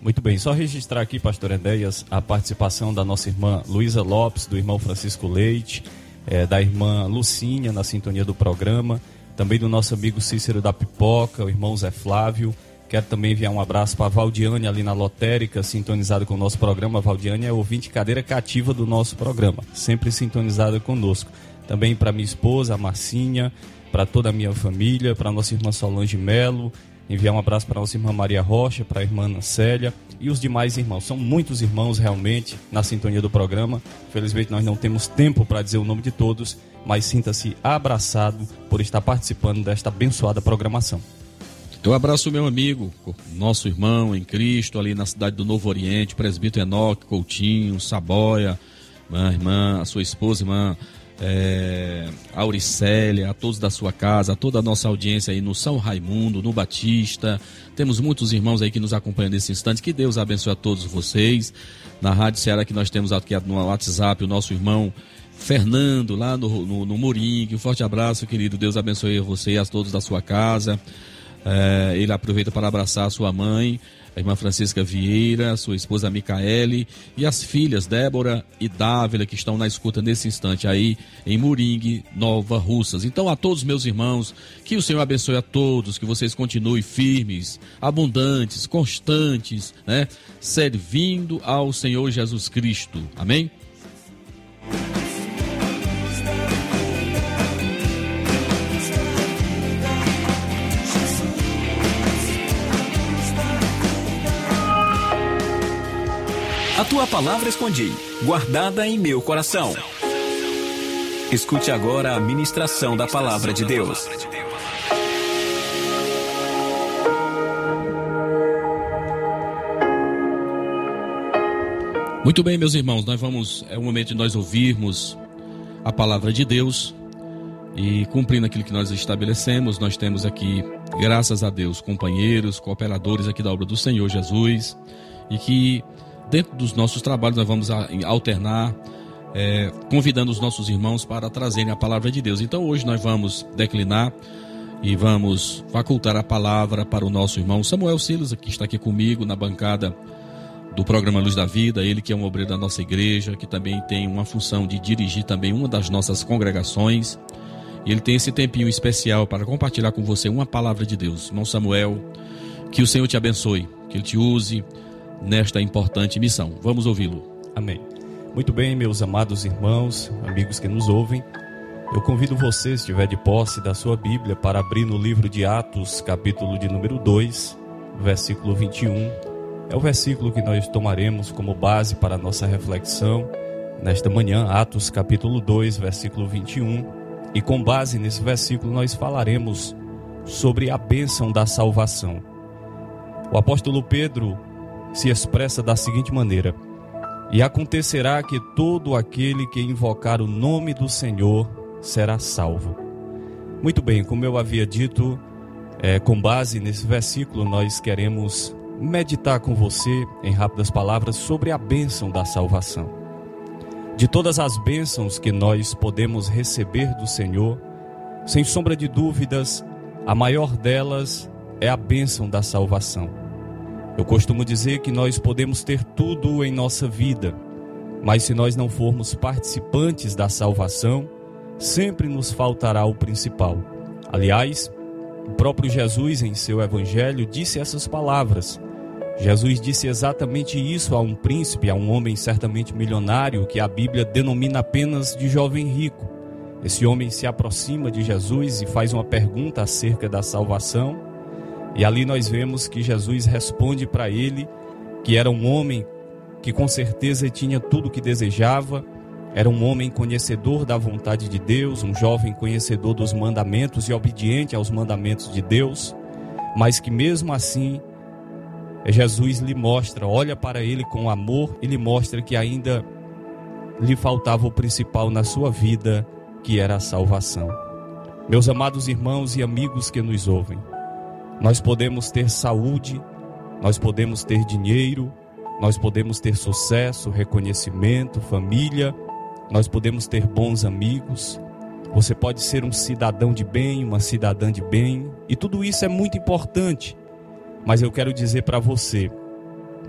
Muito bem, só registrar aqui, pastor Endéias, a participação da nossa irmã Luísa Lopes, do irmão Francisco Leite, é, da irmã Lucinha na sintonia do programa, também do nosso amigo Cícero da Pipoca, o irmão Zé Flávio, Quero também enviar um abraço para a Valdiane ali na lotérica, sintonizada com o nosso programa. A Valdiane é ouvinte cadeira cativa do nosso programa, sempre sintonizada conosco. Também para minha esposa, a Marcinha, para toda a minha família, para nossa irmã Solange Melo, enviar um abraço para nossa irmã Maria Rocha, para a irmã Ana Célia e os demais irmãos. São muitos irmãos realmente na sintonia do programa. Felizmente nós não temos tempo para dizer o nome de todos, mas sinta-se abraçado por estar participando desta abençoada programação. Eu abraço meu amigo, nosso irmão em Cristo, ali na cidade do Novo Oriente, presbítero Enoque, Coutinho, Saboia, minha irmã, a sua esposa, irmã é, Auricélia, a todos da sua casa, a toda a nossa audiência aí no São Raimundo, no Batista. Temos muitos irmãos aí que nos acompanham nesse instante. Que Deus abençoe a todos vocês. Na Rádio Ceará que nós temos aqui no WhatsApp o nosso irmão Fernando, lá no, no, no Moringue. Um forte abraço, querido. Deus abençoe você e a todos da sua casa. É, ele aproveita para abraçar a sua mãe, a irmã Francisca Vieira, sua esposa Micaele e as filhas Débora e Dávila que estão na escuta nesse instante aí em Moringue, Nova Russas. Então a todos meus irmãos, que o Senhor abençoe a todos, que vocês continuem firmes, abundantes, constantes, né, servindo ao Senhor Jesus Cristo. Amém? Tua palavra escondi, guardada em meu coração. Escute agora a ministração da palavra de Deus. Muito bem, meus irmãos, nós vamos é o momento de nós ouvirmos a palavra de Deus e cumprindo aquilo que nós estabelecemos, nós temos aqui, graças a Deus, companheiros, cooperadores aqui da obra do Senhor Jesus e que dentro dos nossos trabalhos nós vamos alternar, é, convidando os nossos irmãos para trazerem a palavra de Deus. Então hoje nós vamos declinar e vamos facultar a palavra para o nosso irmão Samuel Silas, que está aqui comigo na bancada do programa Luz da Vida, ele que é um obreiro da nossa igreja, que também tem uma função de dirigir também uma das nossas congregações. E ele tem esse tempinho especial para compartilhar com você uma palavra de Deus. Irmão Samuel, que o Senhor te abençoe, que ele te use nesta importante missão. Vamos ouvi-lo. Amém. Muito bem, meus amados irmãos, amigos que nos ouvem. Eu convido você, se estiver de posse da sua Bíblia, para abrir no livro de Atos, capítulo de número 2, versículo 21. É o versículo que nós tomaremos como base para a nossa reflexão nesta manhã, Atos, capítulo 2, versículo 21. E com base nesse versículo, nós falaremos sobre a bênção da salvação. O apóstolo Pedro se expressa da seguinte maneira: E acontecerá que todo aquele que invocar o nome do Senhor será salvo. Muito bem, como eu havia dito, é, com base nesse versículo, nós queremos meditar com você, em rápidas palavras, sobre a bênção da salvação. De todas as bênçãos que nós podemos receber do Senhor, sem sombra de dúvidas, a maior delas é a bênção da salvação. Eu costumo dizer que nós podemos ter tudo em nossa vida, mas se nós não formos participantes da salvação, sempre nos faltará o principal, Aliás, o próprio Jesus, em seu evangelho, disse essas palavras. Jesus disse exatamente isso a um príncipe, a um homem certamente milionário, que a Bíblia denomina apenas de jovem rico. Esse homem se aproxima de Jesus e faz uma pergunta acerca da salvação. E ali nós vemos que Jesus responde para ele que era um homem que com certeza tinha tudo o que desejava, era um homem conhecedor da vontade de Deus, um jovem conhecedor dos mandamentos e obediente aos mandamentos de Deus, mas que mesmo assim Jesus lhe mostra, olha para ele com amor e lhe mostra que ainda lhe faltava o principal na sua vida, que era a salvação. Meus amados irmãos e amigos que nos ouvem, nós podemos ter saúde, nós podemos ter dinheiro, nós podemos ter sucesso, reconhecimento, família, nós podemos ter bons amigos. Você pode ser um cidadão de bem, uma cidadã de bem, e tudo isso é muito importante. Mas eu quero dizer para você,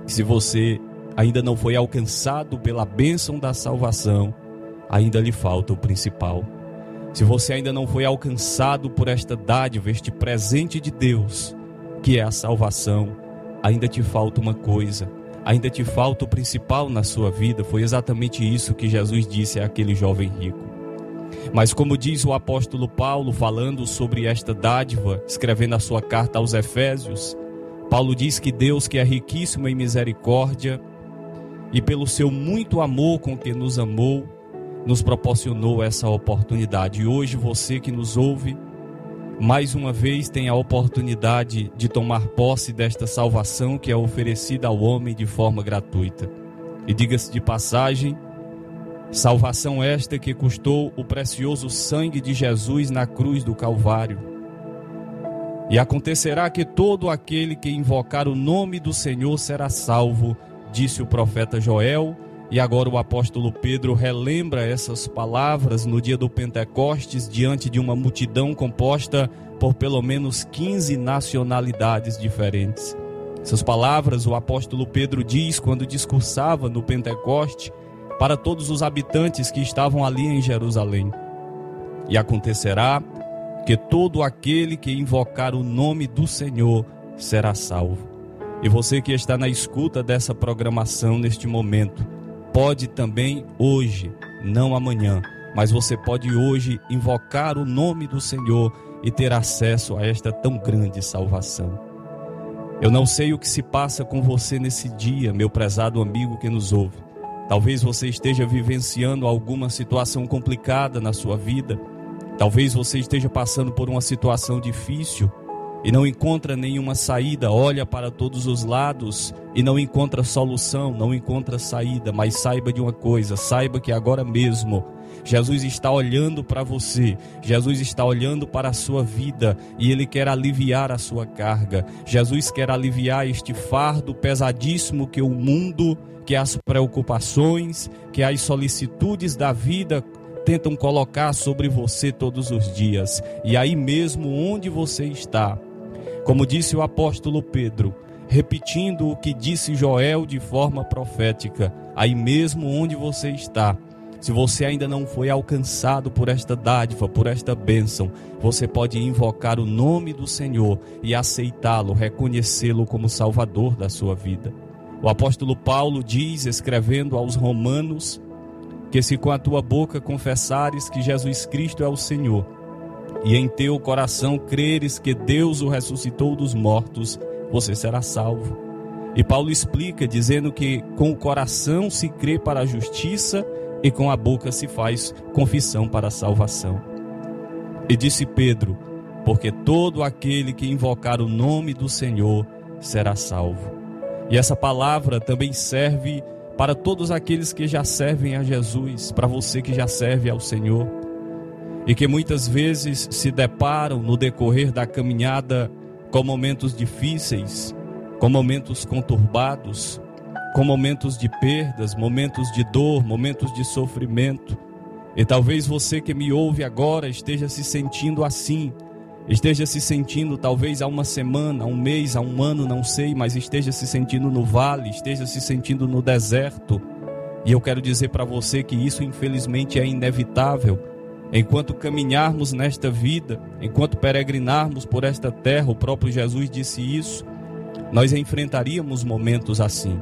se você ainda não foi alcançado pela bênção da salvação, ainda lhe falta o principal. Se você ainda não foi alcançado por esta dádiva, este presente de Deus, que é a salvação, ainda te falta uma coisa, ainda te falta o principal na sua vida. Foi exatamente isso que Jesus disse àquele jovem rico. Mas, como diz o apóstolo Paulo, falando sobre esta dádiva, escrevendo a sua carta aos Efésios, Paulo diz que Deus, que é riquíssimo em misericórdia, e pelo seu muito amor com que nos amou, nos proporcionou essa oportunidade. E hoje você que nos ouve, mais uma vez tem a oportunidade de tomar posse desta salvação que é oferecida ao homem de forma gratuita. E diga-se de passagem, salvação esta que custou o precioso sangue de Jesus na cruz do Calvário. E acontecerá que todo aquele que invocar o nome do Senhor será salvo, disse o profeta Joel e agora o apóstolo Pedro relembra essas palavras no dia do Pentecostes, diante de uma multidão composta por pelo menos 15 nacionalidades diferentes. Essas palavras o apóstolo Pedro diz quando discursava no Pentecoste para todos os habitantes que estavam ali em Jerusalém. E acontecerá que todo aquele que invocar o nome do Senhor será salvo. E você que está na escuta dessa programação neste momento, pode também hoje, não amanhã, mas você pode hoje invocar o nome do Senhor e ter acesso a esta tão grande salvação. Eu não sei o que se passa com você nesse dia, meu prezado amigo que nos ouve. Talvez você esteja vivenciando alguma situação complicada na sua vida. Talvez você esteja passando por uma situação difícil e não encontra nenhuma saída, olha para todos os lados e não encontra solução, não encontra saída, mas saiba de uma coisa, saiba que agora mesmo Jesus está olhando para você, Jesus está olhando para a sua vida e Ele quer aliviar a sua carga. Jesus quer aliviar este fardo pesadíssimo que o mundo, que as preocupações, que as solicitudes da vida tentam colocar sobre você todos os dias. E aí mesmo onde você está, como disse o apóstolo Pedro, repetindo o que disse Joel de forma profética, aí mesmo onde você está, se você ainda não foi alcançado por esta dádiva, por esta bênção, você pode invocar o nome do Senhor e aceitá-lo, reconhecê-lo como Salvador da sua vida. O apóstolo Paulo diz, escrevendo aos Romanos, que se com a tua boca confessares que Jesus Cristo é o Senhor, e em teu coração creres que Deus o ressuscitou dos mortos, você será salvo. E Paulo explica dizendo que com o coração se crê para a justiça e com a boca se faz confissão para a salvação. E disse Pedro: Porque todo aquele que invocar o nome do Senhor será salvo. E essa palavra também serve para todos aqueles que já servem a Jesus, para você que já serve ao Senhor e que muitas vezes se deparam no decorrer da caminhada com momentos difíceis, com momentos conturbados, com momentos de perdas, momentos de dor, momentos de sofrimento. E talvez você que me ouve agora esteja se sentindo assim, esteja se sentindo talvez há uma semana, há um mês, há um ano, não sei, mas esteja se sentindo no vale, esteja se sentindo no deserto. E eu quero dizer para você que isso infelizmente é inevitável Enquanto caminharmos nesta vida, enquanto peregrinarmos por esta terra, o próprio Jesus disse isso, nós enfrentaríamos momentos assim.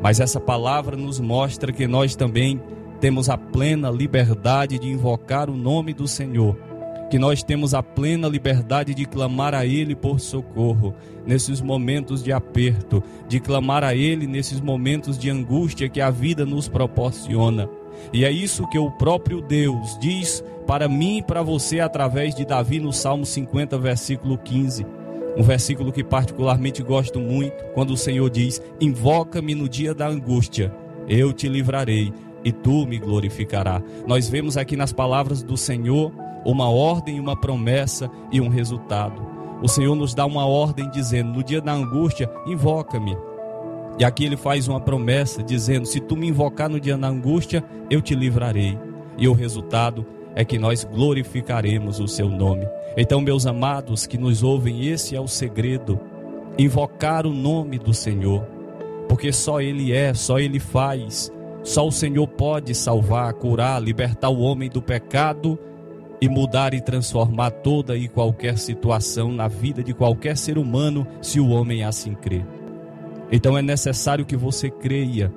Mas essa palavra nos mostra que nós também temos a plena liberdade de invocar o nome do Senhor, que nós temos a plena liberdade de clamar a Ele por socorro nesses momentos de aperto, de clamar a Ele nesses momentos de angústia que a vida nos proporciona. E é isso que o próprio Deus diz para mim e para você através de Davi no Salmo 50, versículo 15. Um versículo que particularmente gosto muito, quando o Senhor diz: Invoca-me no dia da angústia, eu te livrarei e tu me glorificará. Nós vemos aqui nas palavras do Senhor uma ordem, uma promessa e um resultado. O Senhor nos dá uma ordem dizendo: No dia da angústia, invoca-me. E aqui ele faz uma promessa dizendo: Se tu me invocar no dia da angústia, eu te livrarei. E o resultado é que nós glorificaremos o seu nome. Então, meus amados que nos ouvem, esse é o segredo: invocar o nome do Senhor, porque só Ele é, só Ele faz, só o Senhor pode salvar, curar, libertar o homem do pecado e mudar e transformar toda e qualquer situação na vida de qualquer ser humano, se o homem assim crer. Então é necessário que você creia,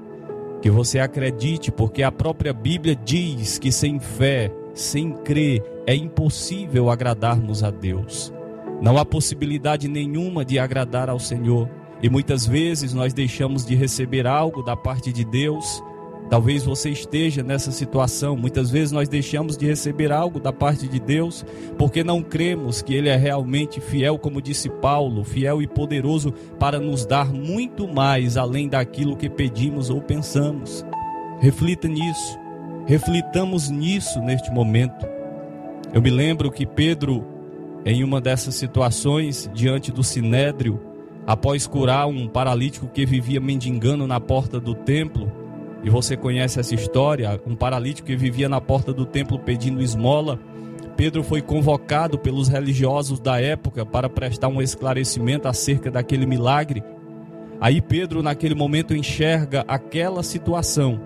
que você acredite, porque a própria Bíblia diz que sem fé sem crer, é impossível agradarmos a Deus. Não há possibilidade nenhuma de agradar ao Senhor. E muitas vezes nós deixamos de receber algo da parte de Deus. Talvez você esteja nessa situação. Muitas vezes nós deixamos de receber algo da parte de Deus porque não cremos que Ele é realmente fiel, como disse Paulo, fiel e poderoso para nos dar muito mais além daquilo que pedimos ou pensamos. Reflita nisso. Reflitamos nisso neste momento. Eu me lembro que Pedro, em uma dessas situações, diante do sinédrio, após curar um paralítico que vivia mendigando na porta do templo, e você conhece essa história, um paralítico que vivia na porta do templo pedindo esmola, Pedro foi convocado pelos religiosos da época para prestar um esclarecimento acerca daquele milagre. Aí Pedro, naquele momento, enxerga aquela situação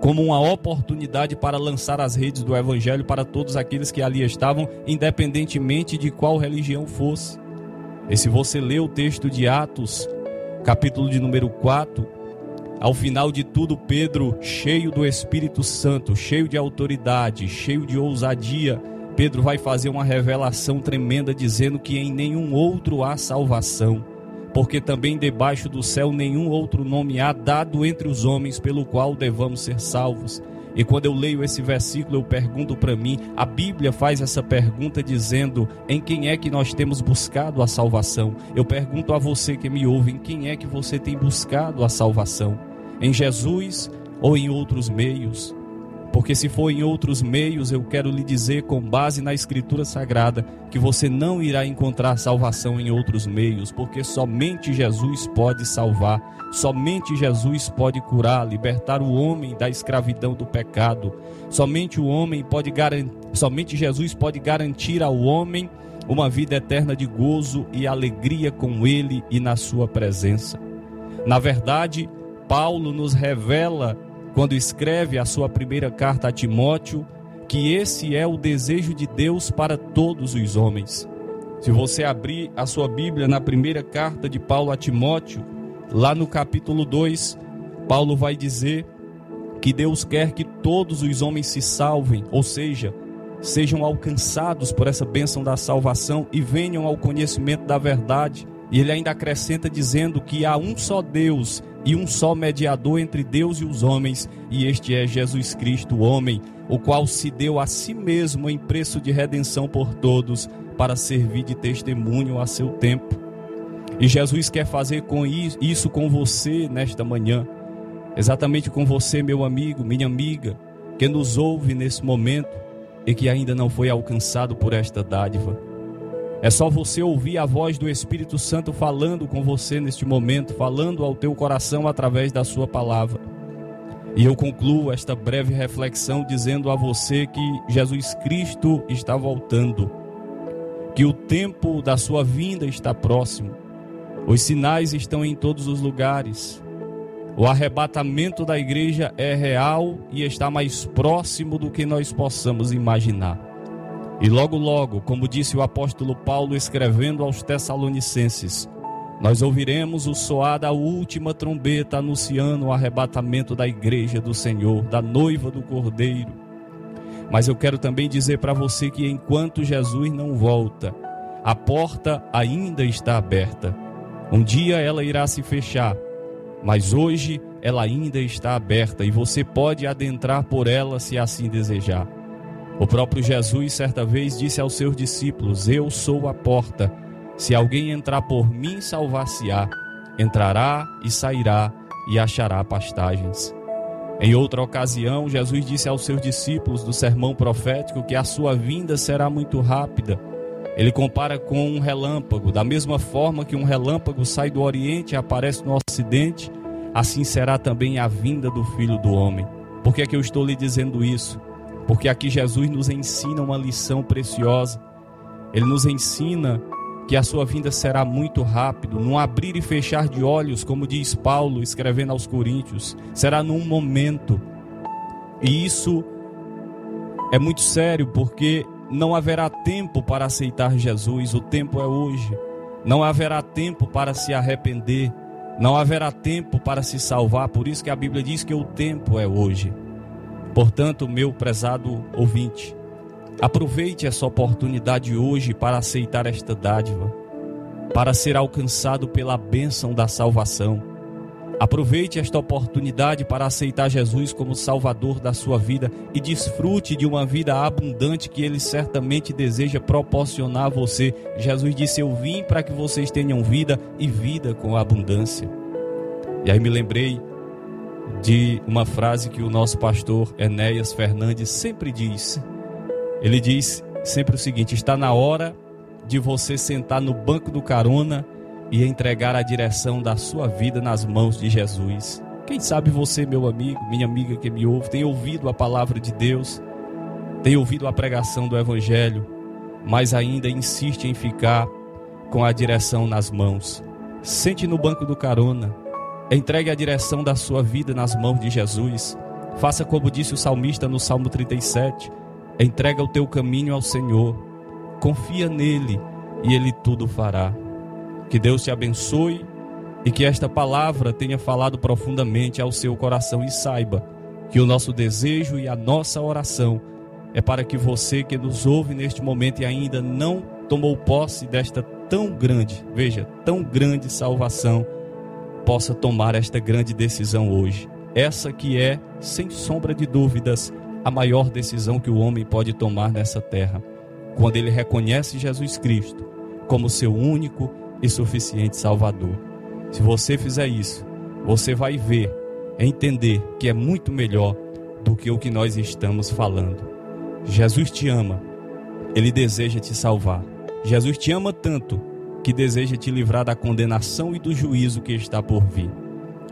como uma oportunidade para lançar as redes do Evangelho para todos aqueles que ali estavam, independentemente de qual religião fosse. E se você lê o texto de Atos, capítulo de número 4, ao final de tudo, Pedro, cheio do Espírito Santo, cheio de autoridade, cheio de ousadia, Pedro vai fazer uma revelação tremenda dizendo que em nenhum outro há salvação porque também debaixo do céu nenhum outro nome há dado entre os homens pelo qual devamos ser salvos. E quando eu leio esse versículo, eu pergunto para mim, a Bíblia faz essa pergunta dizendo: em quem é que nós temos buscado a salvação? Eu pergunto a você que me ouve, em quem é que você tem buscado a salvação? Em Jesus ou em outros meios? Porque se for em outros meios, eu quero lhe dizer, com base na Escritura Sagrada, que você não irá encontrar salvação em outros meios, porque somente Jesus pode salvar, somente Jesus pode curar, libertar o homem da escravidão do pecado. Somente o homem pode garantir, somente Jesus pode garantir ao homem uma vida eterna de gozo e alegria com ele e na sua presença. Na verdade, Paulo nos revela quando escreve a sua primeira carta a Timóteo, que esse é o desejo de Deus para todos os homens. Se você abrir a sua Bíblia na primeira carta de Paulo a Timóteo, lá no capítulo 2, Paulo vai dizer que Deus quer que todos os homens se salvem, ou seja, sejam alcançados por essa bênção da salvação e venham ao conhecimento da verdade. E ele ainda acrescenta dizendo que há um só Deus e um só mediador entre Deus e os homens, e este é Jesus Cristo, o homem, o qual se deu a si mesmo em preço de redenção por todos, para servir de testemunho a seu tempo. E Jesus quer fazer com isso com você nesta manhã, exatamente com você, meu amigo, minha amiga, que nos ouve nesse momento e que ainda não foi alcançado por esta dádiva. É só você ouvir a voz do Espírito Santo falando com você neste momento, falando ao teu coração através da sua palavra. E eu concluo esta breve reflexão dizendo a você que Jesus Cristo está voltando, que o tempo da sua vinda está próximo, os sinais estão em todos os lugares, o arrebatamento da igreja é real e está mais próximo do que nós possamos imaginar. E logo, logo, como disse o apóstolo Paulo escrevendo aos Tessalonicenses, nós ouviremos o soar da última trombeta anunciando o arrebatamento da igreja do Senhor, da noiva do Cordeiro. Mas eu quero também dizer para você que enquanto Jesus não volta, a porta ainda está aberta. Um dia ela irá se fechar, mas hoje ela ainda está aberta e você pode adentrar por ela se assim desejar. O próprio Jesus certa vez disse aos seus discípulos: Eu sou a porta. Se alguém entrar por mim, salvar-se-á. Entrará e sairá e achará pastagens. Em outra ocasião, Jesus disse aos seus discípulos do sermão profético que a sua vinda será muito rápida. Ele compara com um relâmpago, da mesma forma que um relâmpago sai do Oriente e aparece no Ocidente, assim será também a vinda do Filho do Homem. Por que é que eu estou lhe dizendo isso? Porque aqui Jesus nos ensina uma lição preciosa. Ele nos ensina que a sua vinda será muito rápido, num abrir e fechar de olhos, como diz Paulo escrevendo aos Coríntios, será num momento. E isso é muito sério porque não haverá tempo para aceitar Jesus, o tempo é hoje. Não haverá tempo para se arrepender, não haverá tempo para se salvar, por isso que a Bíblia diz que o tempo é hoje. Portanto, meu prezado ouvinte, Aproveite essa oportunidade hoje para aceitar esta dádiva, para ser alcançado pela bênção da salvação. Aproveite esta oportunidade para aceitar Jesus como Salvador da sua vida e desfrute de uma vida abundante que Ele certamente deseja proporcionar a você. Jesus disse: Eu vim para que vocês tenham vida e vida com abundância. E aí me lembrei de uma frase que o nosso pastor Enéas Fernandes sempre diz ele diz sempre o seguinte: está na hora de você sentar no banco do carona e entregar a direção da sua vida nas mãos de Jesus. Quem sabe você, meu amigo, minha amiga que me ouve, tem ouvido a palavra de Deus, tem ouvido a pregação do Evangelho, mas ainda insiste em ficar com a direção nas mãos. Sente no banco do carona, entregue a direção da sua vida nas mãos de Jesus. Faça como disse o salmista no Salmo 37. Entrega o teu caminho ao Senhor, confia nele e ele tudo fará. Que Deus te abençoe e que esta palavra tenha falado profundamente ao seu coração e saiba que o nosso desejo e a nossa oração é para que você que nos ouve neste momento e ainda não tomou posse desta tão grande, veja, tão grande salvação, possa tomar esta grande decisão hoje. Essa que é, sem sombra de dúvidas, a maior decisão que o homem pode tomar nessa terra, quando ele reconhece Jesus Cristo como seu único e suficiente Salvador. Se você fizer isso, você vai ver, entender que é muito melhor do que o que nós estamos falando. Jesus te ama, ele deseja te salvar. Jesus te ama tanto que deseja te livrar da condenação e do juízo que está por vir.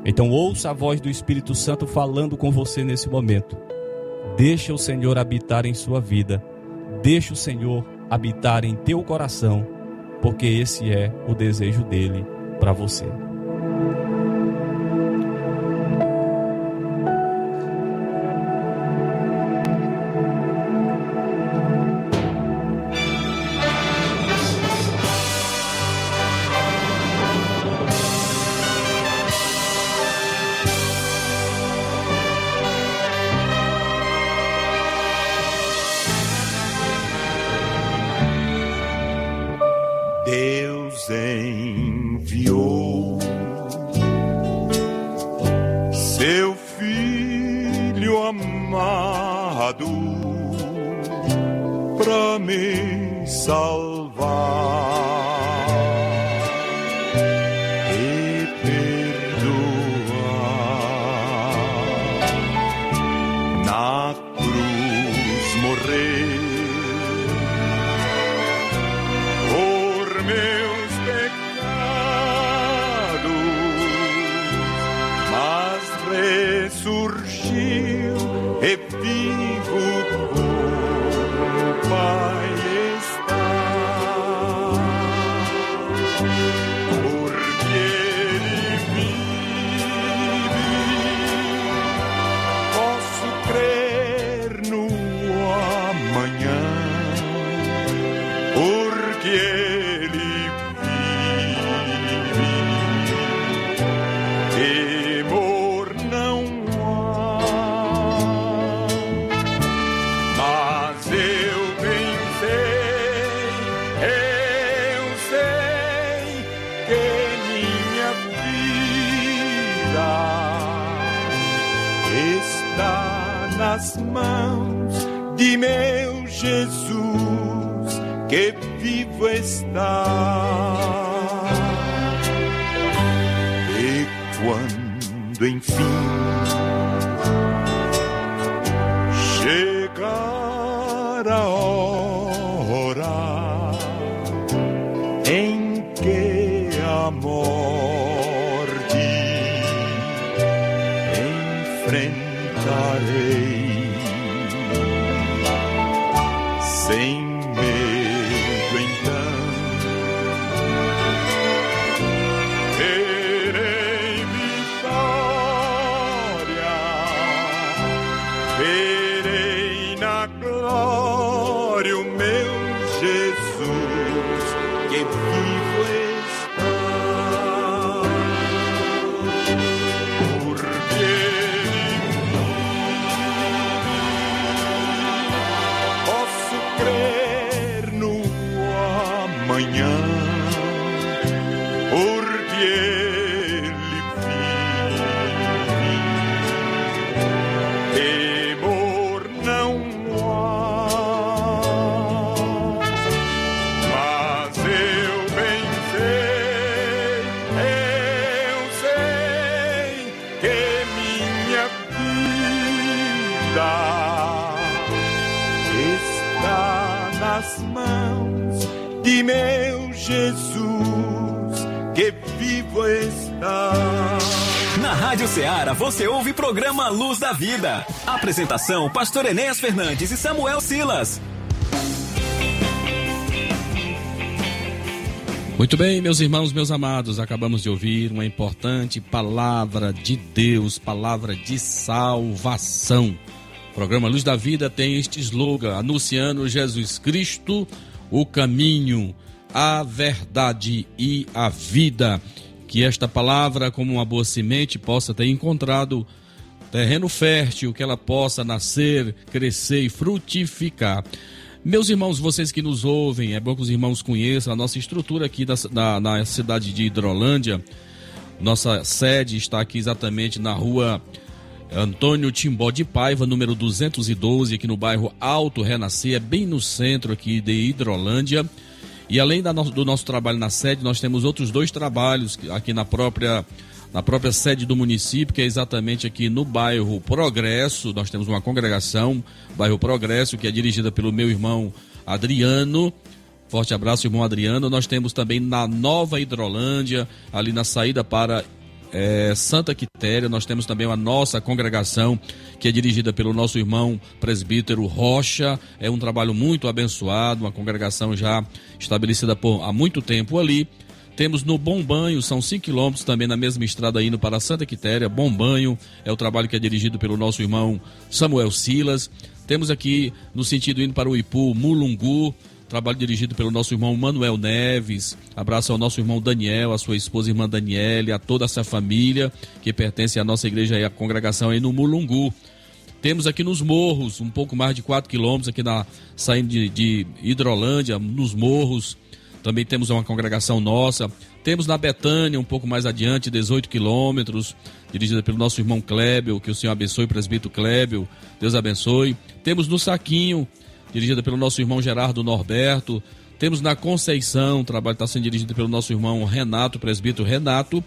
Então ouça a voz do Espírito Santo falando com você nesse momento. Deixa o Senhor habitar em sua vida. Deixa o Senhor habitar em teu coração, porque esse é o desejo dele para você. Vida. Apresentação: Pastor Enéas Fernandes e Samuel Silas. Muito bem, meus irmãos, meus amados, acabamos de ouvir uma importante palavra de Deus, palavra de salvação. O programa Luz da Vida tem este slogan, anunciando Jesus Cristo, o caminho, a verdade e a vida. Que esta palavra, como uma boa semente, possa ter encontrado terreno fértil, que ela possa nascer, crescer e frutificar. Meus irmãos, vocês que nos ouvem, é bom que os irmãos conheçam a nossa estrutura aqui da, da- na cidade de Hidrolândia. Nossa sede está aqui exatamente na rua Antônio Timbó de Paiva, número 212, aqui no bairro Alto Renascer, é bem no centro aqui de Hidrolândia. E além no- do nosso trabalho na sede, nós temos outros dois trabalhos aqui na própria, na própria sede do município, que é exatamente aqui no bairro Progresso. Nós temos uma congregação, bairro Progresso, que é dirigida pelo meu irmão Adriano. Forte abraço, irmão Adriano. Nós temos também na Nova Hidrolândia, ali na saída para é, Santa Quitéria, nós temos também a nossa congregação, que é dirigida pelo nosso irmão presbítero Rocha. É um trabalho muito abençoado, uma congregação já estabelecida por, há muito tempo ali. Temos no Bom Banho, são 5 quilômetros também na mesma estrada indo para Santa Quitéria. Bom Banho é o trabalho que é dirigido pelo nosso irmão Samuel Silas. Temos aqui no sentido indo para o Ipu, Mulungu, Trabalho dirigido pelo nosso irmão Manuel Neves. Abraço ao nosso irmão Daniel, a sua esposa irmã Daniele, a toda essa família que pertence à nossa igreja e à congregação aí no Mulungu. Temos aqui nos morros, um pouco mais de 4 quilômetros, aqui na, saindo de, de Hidrolândia, nos morros. Também temos uma congregação nossa. Temos na Betânia, um pouco mais adiante, 18 quilômetros, dirigida pelo nosso irmão Klebel, que o Senhor abençoe, presbítero Klebel, Deus abençoe. Temos no Saquinho, dirigida pelo nosso irmão Gerardo Norberto. Temos na Conceição, o trabalho está sendo dirigido pelo nosso irmão Renato, presbítero Renato.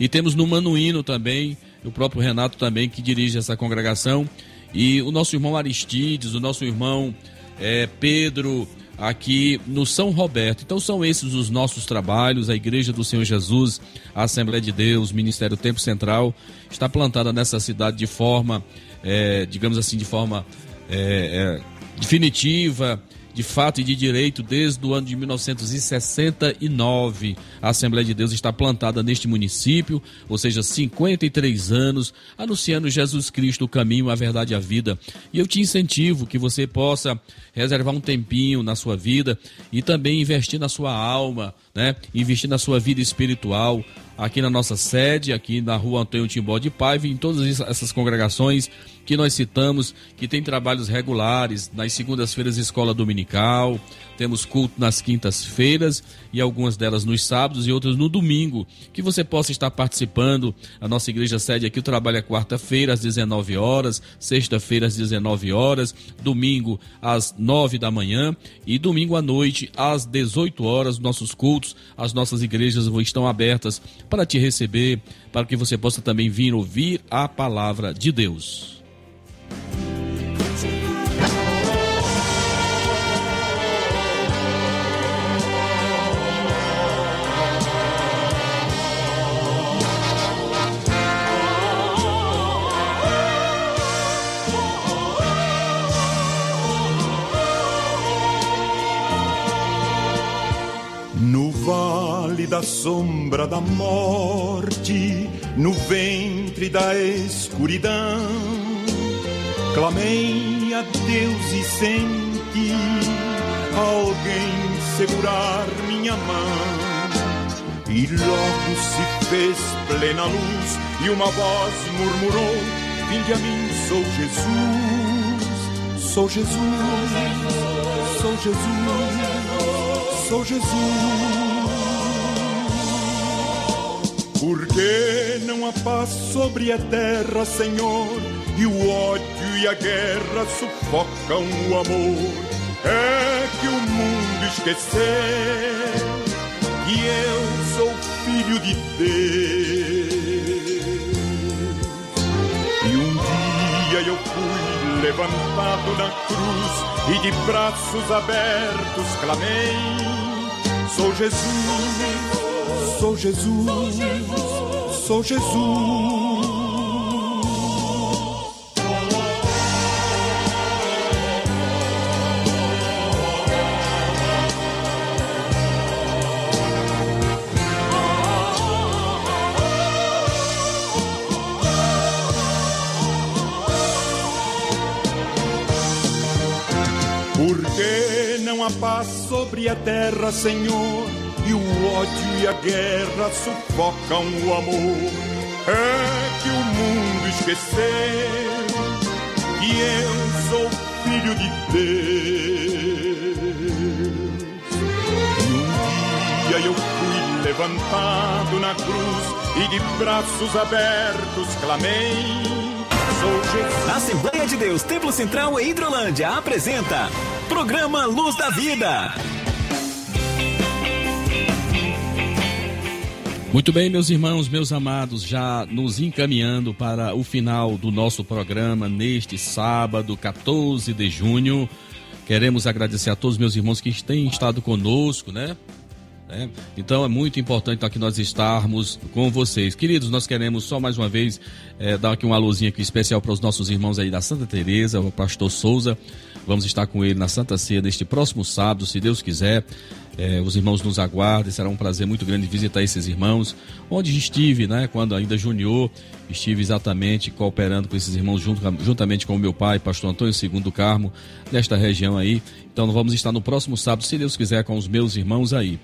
E temos no Manuíno também, o próprio Renato também, que dirige essa congregação. E o nosso irmão Aristides, o nosso irmão eh, Pedro, aqui no São Roberto. Então são esses os nossos trabalhos. A Igreja do Senhor Jesus, a Assembleia de Deus, Ministério Tempo Central, está plantada nessa cidade de forma, eh, digamos assim, de forma eh, eh, definitiva, de fato e de direito, desde o ano de 1969. A Assembleia de Deus está plantada neste município, ou seja, 53 anos, anunciando Jesus Cristo, o caminho, a verdade e a vida. E eu te incentivo que você possa reservar um tempinho na sua vida e também investir na sua alma, né? Investir na sua vida espiritual. aqui na nossa sede, aqui na rua Antônio Timbó de Paiva, em todas essas congregações que nós citamos, que tem trabalhos regulares, nas segundas-feiras escola dominical, temos culto nas quintas-feiras e algumas delas nos sábados e outras no domingo, que você possa estar participando. A nossa igreja sede aqui, o trabalho é quarta-feira às 19 horas, sexta-feira às 19 horas, domingo às 9 da manhã e domingo à noite às 18 horas, nossos cultos, as nossas igrejas estão abertas para te receber, para que você possa também vir ouvir a palavra de Deus. Vale da sombra da morte, no ventre da escuridão, clamei a Deus e senti alguém segurar minha mão. E logo se fez plena luz e uma voz murmurou: Vinde a mim, sou Jesus, sou Jesus, sou Jesus, sou Jesus. Por que não há paz sobre a terra, Senhor? E o ódio e a guerra sufocam o amor. É que o mundo esqueceu que eu sou filho de Deus. E um dia eu fui levantado na cruz e de braços abertos clamei: Sou Jesus, sou Jesus, sou Jesus. Por que não há paz sobre a terra, Senhor? E o ódio a guerra sufocam o amor. É que o mundo esqueceu que eu sou filho de Deus. E um dia eu fui levantado na cruz e de braços abertos clamei. Jesus. Assembleia de Deus, Templo Central e Hidrolândia apresenta Programa Luz da Vida. Muito bem, meus irmãos, meus amados, já nos encaminhando para o final do nosso programa neste sábado, 14 de junho. Queremos agradecer a todos meus irmãos que têm estado conosco, né? né? Então é muito importante aqui nós estarmos com vocês. Queridos, nós queremos só mais uma vez eh, dar aqui uma luzinha aqui especial para os nossos irmãos aí da Santa Teresa, o pastor Souza. Vamos estar com ele na Santa Ceia neste próximo sábado, se Deus quiser. Eh, os irmãos nos aguardem, será um prazer muito grande visitar esses irmãos. Onde estive, né, quando ainda junior, estive exatamente cooperando com esses irmãos junto, juntamente com o meu pai, pastor Antônio Segundo Carmo, nesta região aí. Então vamos estar no próximo sábado, se Deus quiser, com os meus irmãos aí.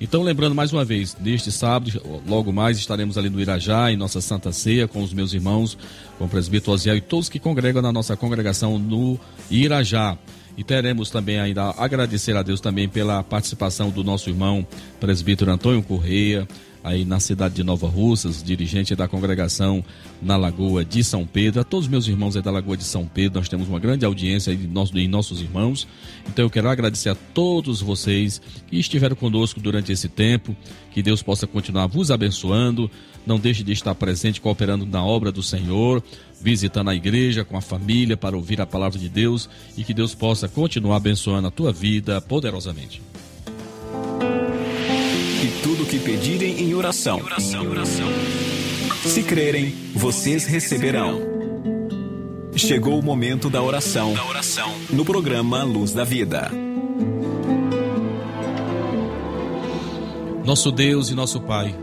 Então, lembrando mais uma vez, neste sábado, logo mais estaremos ali no Irajá, em nossa Santa Ceia, com os meus irmãos, com o presbítero Osiel e todos que congregam na nossa congregação no Irajá. E teremos também ainda agradecer a Deus também pela participação do nosso irmão presbítero Antônio Correia, aí na cidade de Nova Russas, dirigente da congregação na Lagoa de São Pedro. A todos os meus irmãos aí da Lagoa de São Pedro, nós temos uma grande audiência aí de nosso, em nossos irmãos. Então eu quero agradecer a todos vocês que estiveram conosco durante esse tempo. Que Deus possa continuar vos abençoando. Não deixe de estar presente, cooperando na obra do Senhor, visitando a igreja com a família para ouvir a palavra de Deus e que Deus possa continuar abençoando a tua vida poderosamente. E tudo que pedirem em oração. Se crerem, vocês receberão. Chegou o momento da oração. No programa Luz da Vida. Nosso Deus e nosso Pai,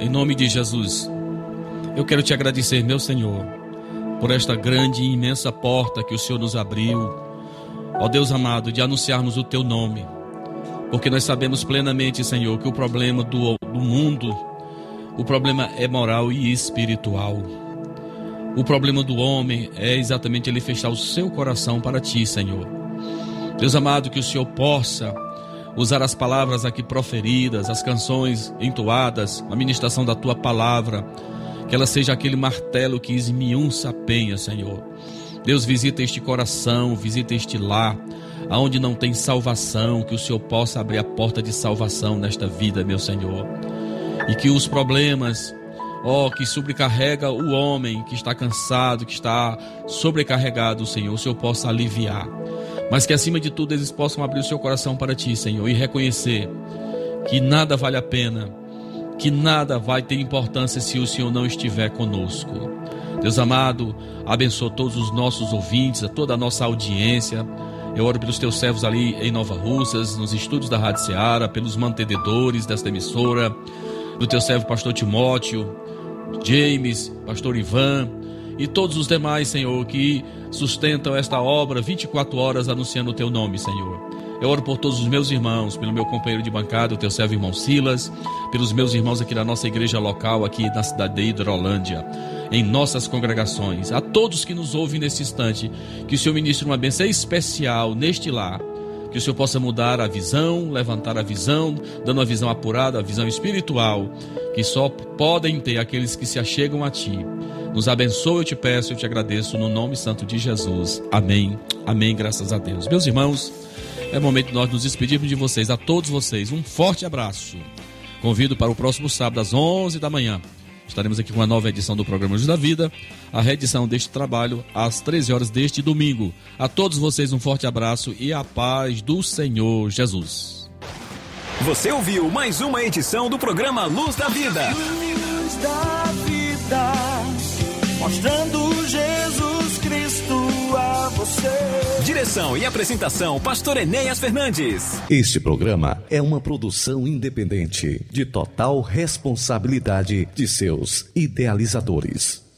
em nome de Jesus, eu quero te agradecer, meu Senhor, por esta grande e imensa porta que o Senhor nos abriu. Ó Deus amado, de anunciarmos o teu nome, porque nós sabemos plenamente, Senhor, que o problema do, do mundo O problema é moral e espiritual. O problema do homem é exatamente ele fechar o seu coração para ti, Senhor. Deus amado, que o Senhor possa usar as palavras aqui proferidas, as canções entoadas, a ministração da tua palavra, que ela seja aquele martelo que esmiunça a penha, Senhor. Deus visita este coração, visita este lar, aonde não tem salvação, que o Senhor possa abrir a porta de salvação nesta vida, meu Senhor. E que os problemas, ó, que sobrecarrega o homem que está cansado, que está sobrecarregado, Senhor, o Senhor possa aliviar mas que acima de tudo eles possam abrir o seu coração para ti, Senhor, e reconhecer que nada vale a pena, que nada vai ter importância se o Senhor não estiver conosco. Deus amado, abençoa todos os nossos ouvintes, a toda a nossa audiência. Eu oro pelos teus servos ali em Nova Russas, nos estúdios da Rádio Ceará, pelos mantenedores desta emissora, do teu servo pastor Timóteo, James, pastor Ivan, e todos os demais, Senhor, que sustentam esta obra 24 horas anunciando o teu nome, Senhor. Eu oro por todos os meus irmãos, pelo meu companheiro de bancada, o teu servo irmão Silas, pelos meus irmãos aqui da nossa igreja local, aqui na cidade de Hidrolândia, em nossas congregações, a todos que nos ouvem nesse instante, que o Senhor ministre uma bênção especial neste lar, que o Senhor possa mudar a visão, levantar a visão, dando a visão apurada, a visão espiritual, que só podem ter aqueles que se achegam a Ti. Nos abençoe, eu te peço, eu te agradeço no nome santo de Jesus. Amém. Amém, graças a Deus. Meus irmãos, é momento de nós nos despedirmos de vocês, a todos vocês. Um forte abraço. Convido para o próximo sábado, às 11 da manhã. Estaremos aqui com uma nova edição do programa Luz da Vida, a reedição deste trabalho às 13 horas deste domingo. A todos vocês um forte abraço e a paz do Senhor Jesus. Você ouviu mais uma edição do programa Luz da Vida. Luz da vida, mostrando Jesus Cristo a você. Direção e apresentação, Pastor Enéas Fernandes. Este programa é uma produção independente, de total responsabilidade de seus idealizadores.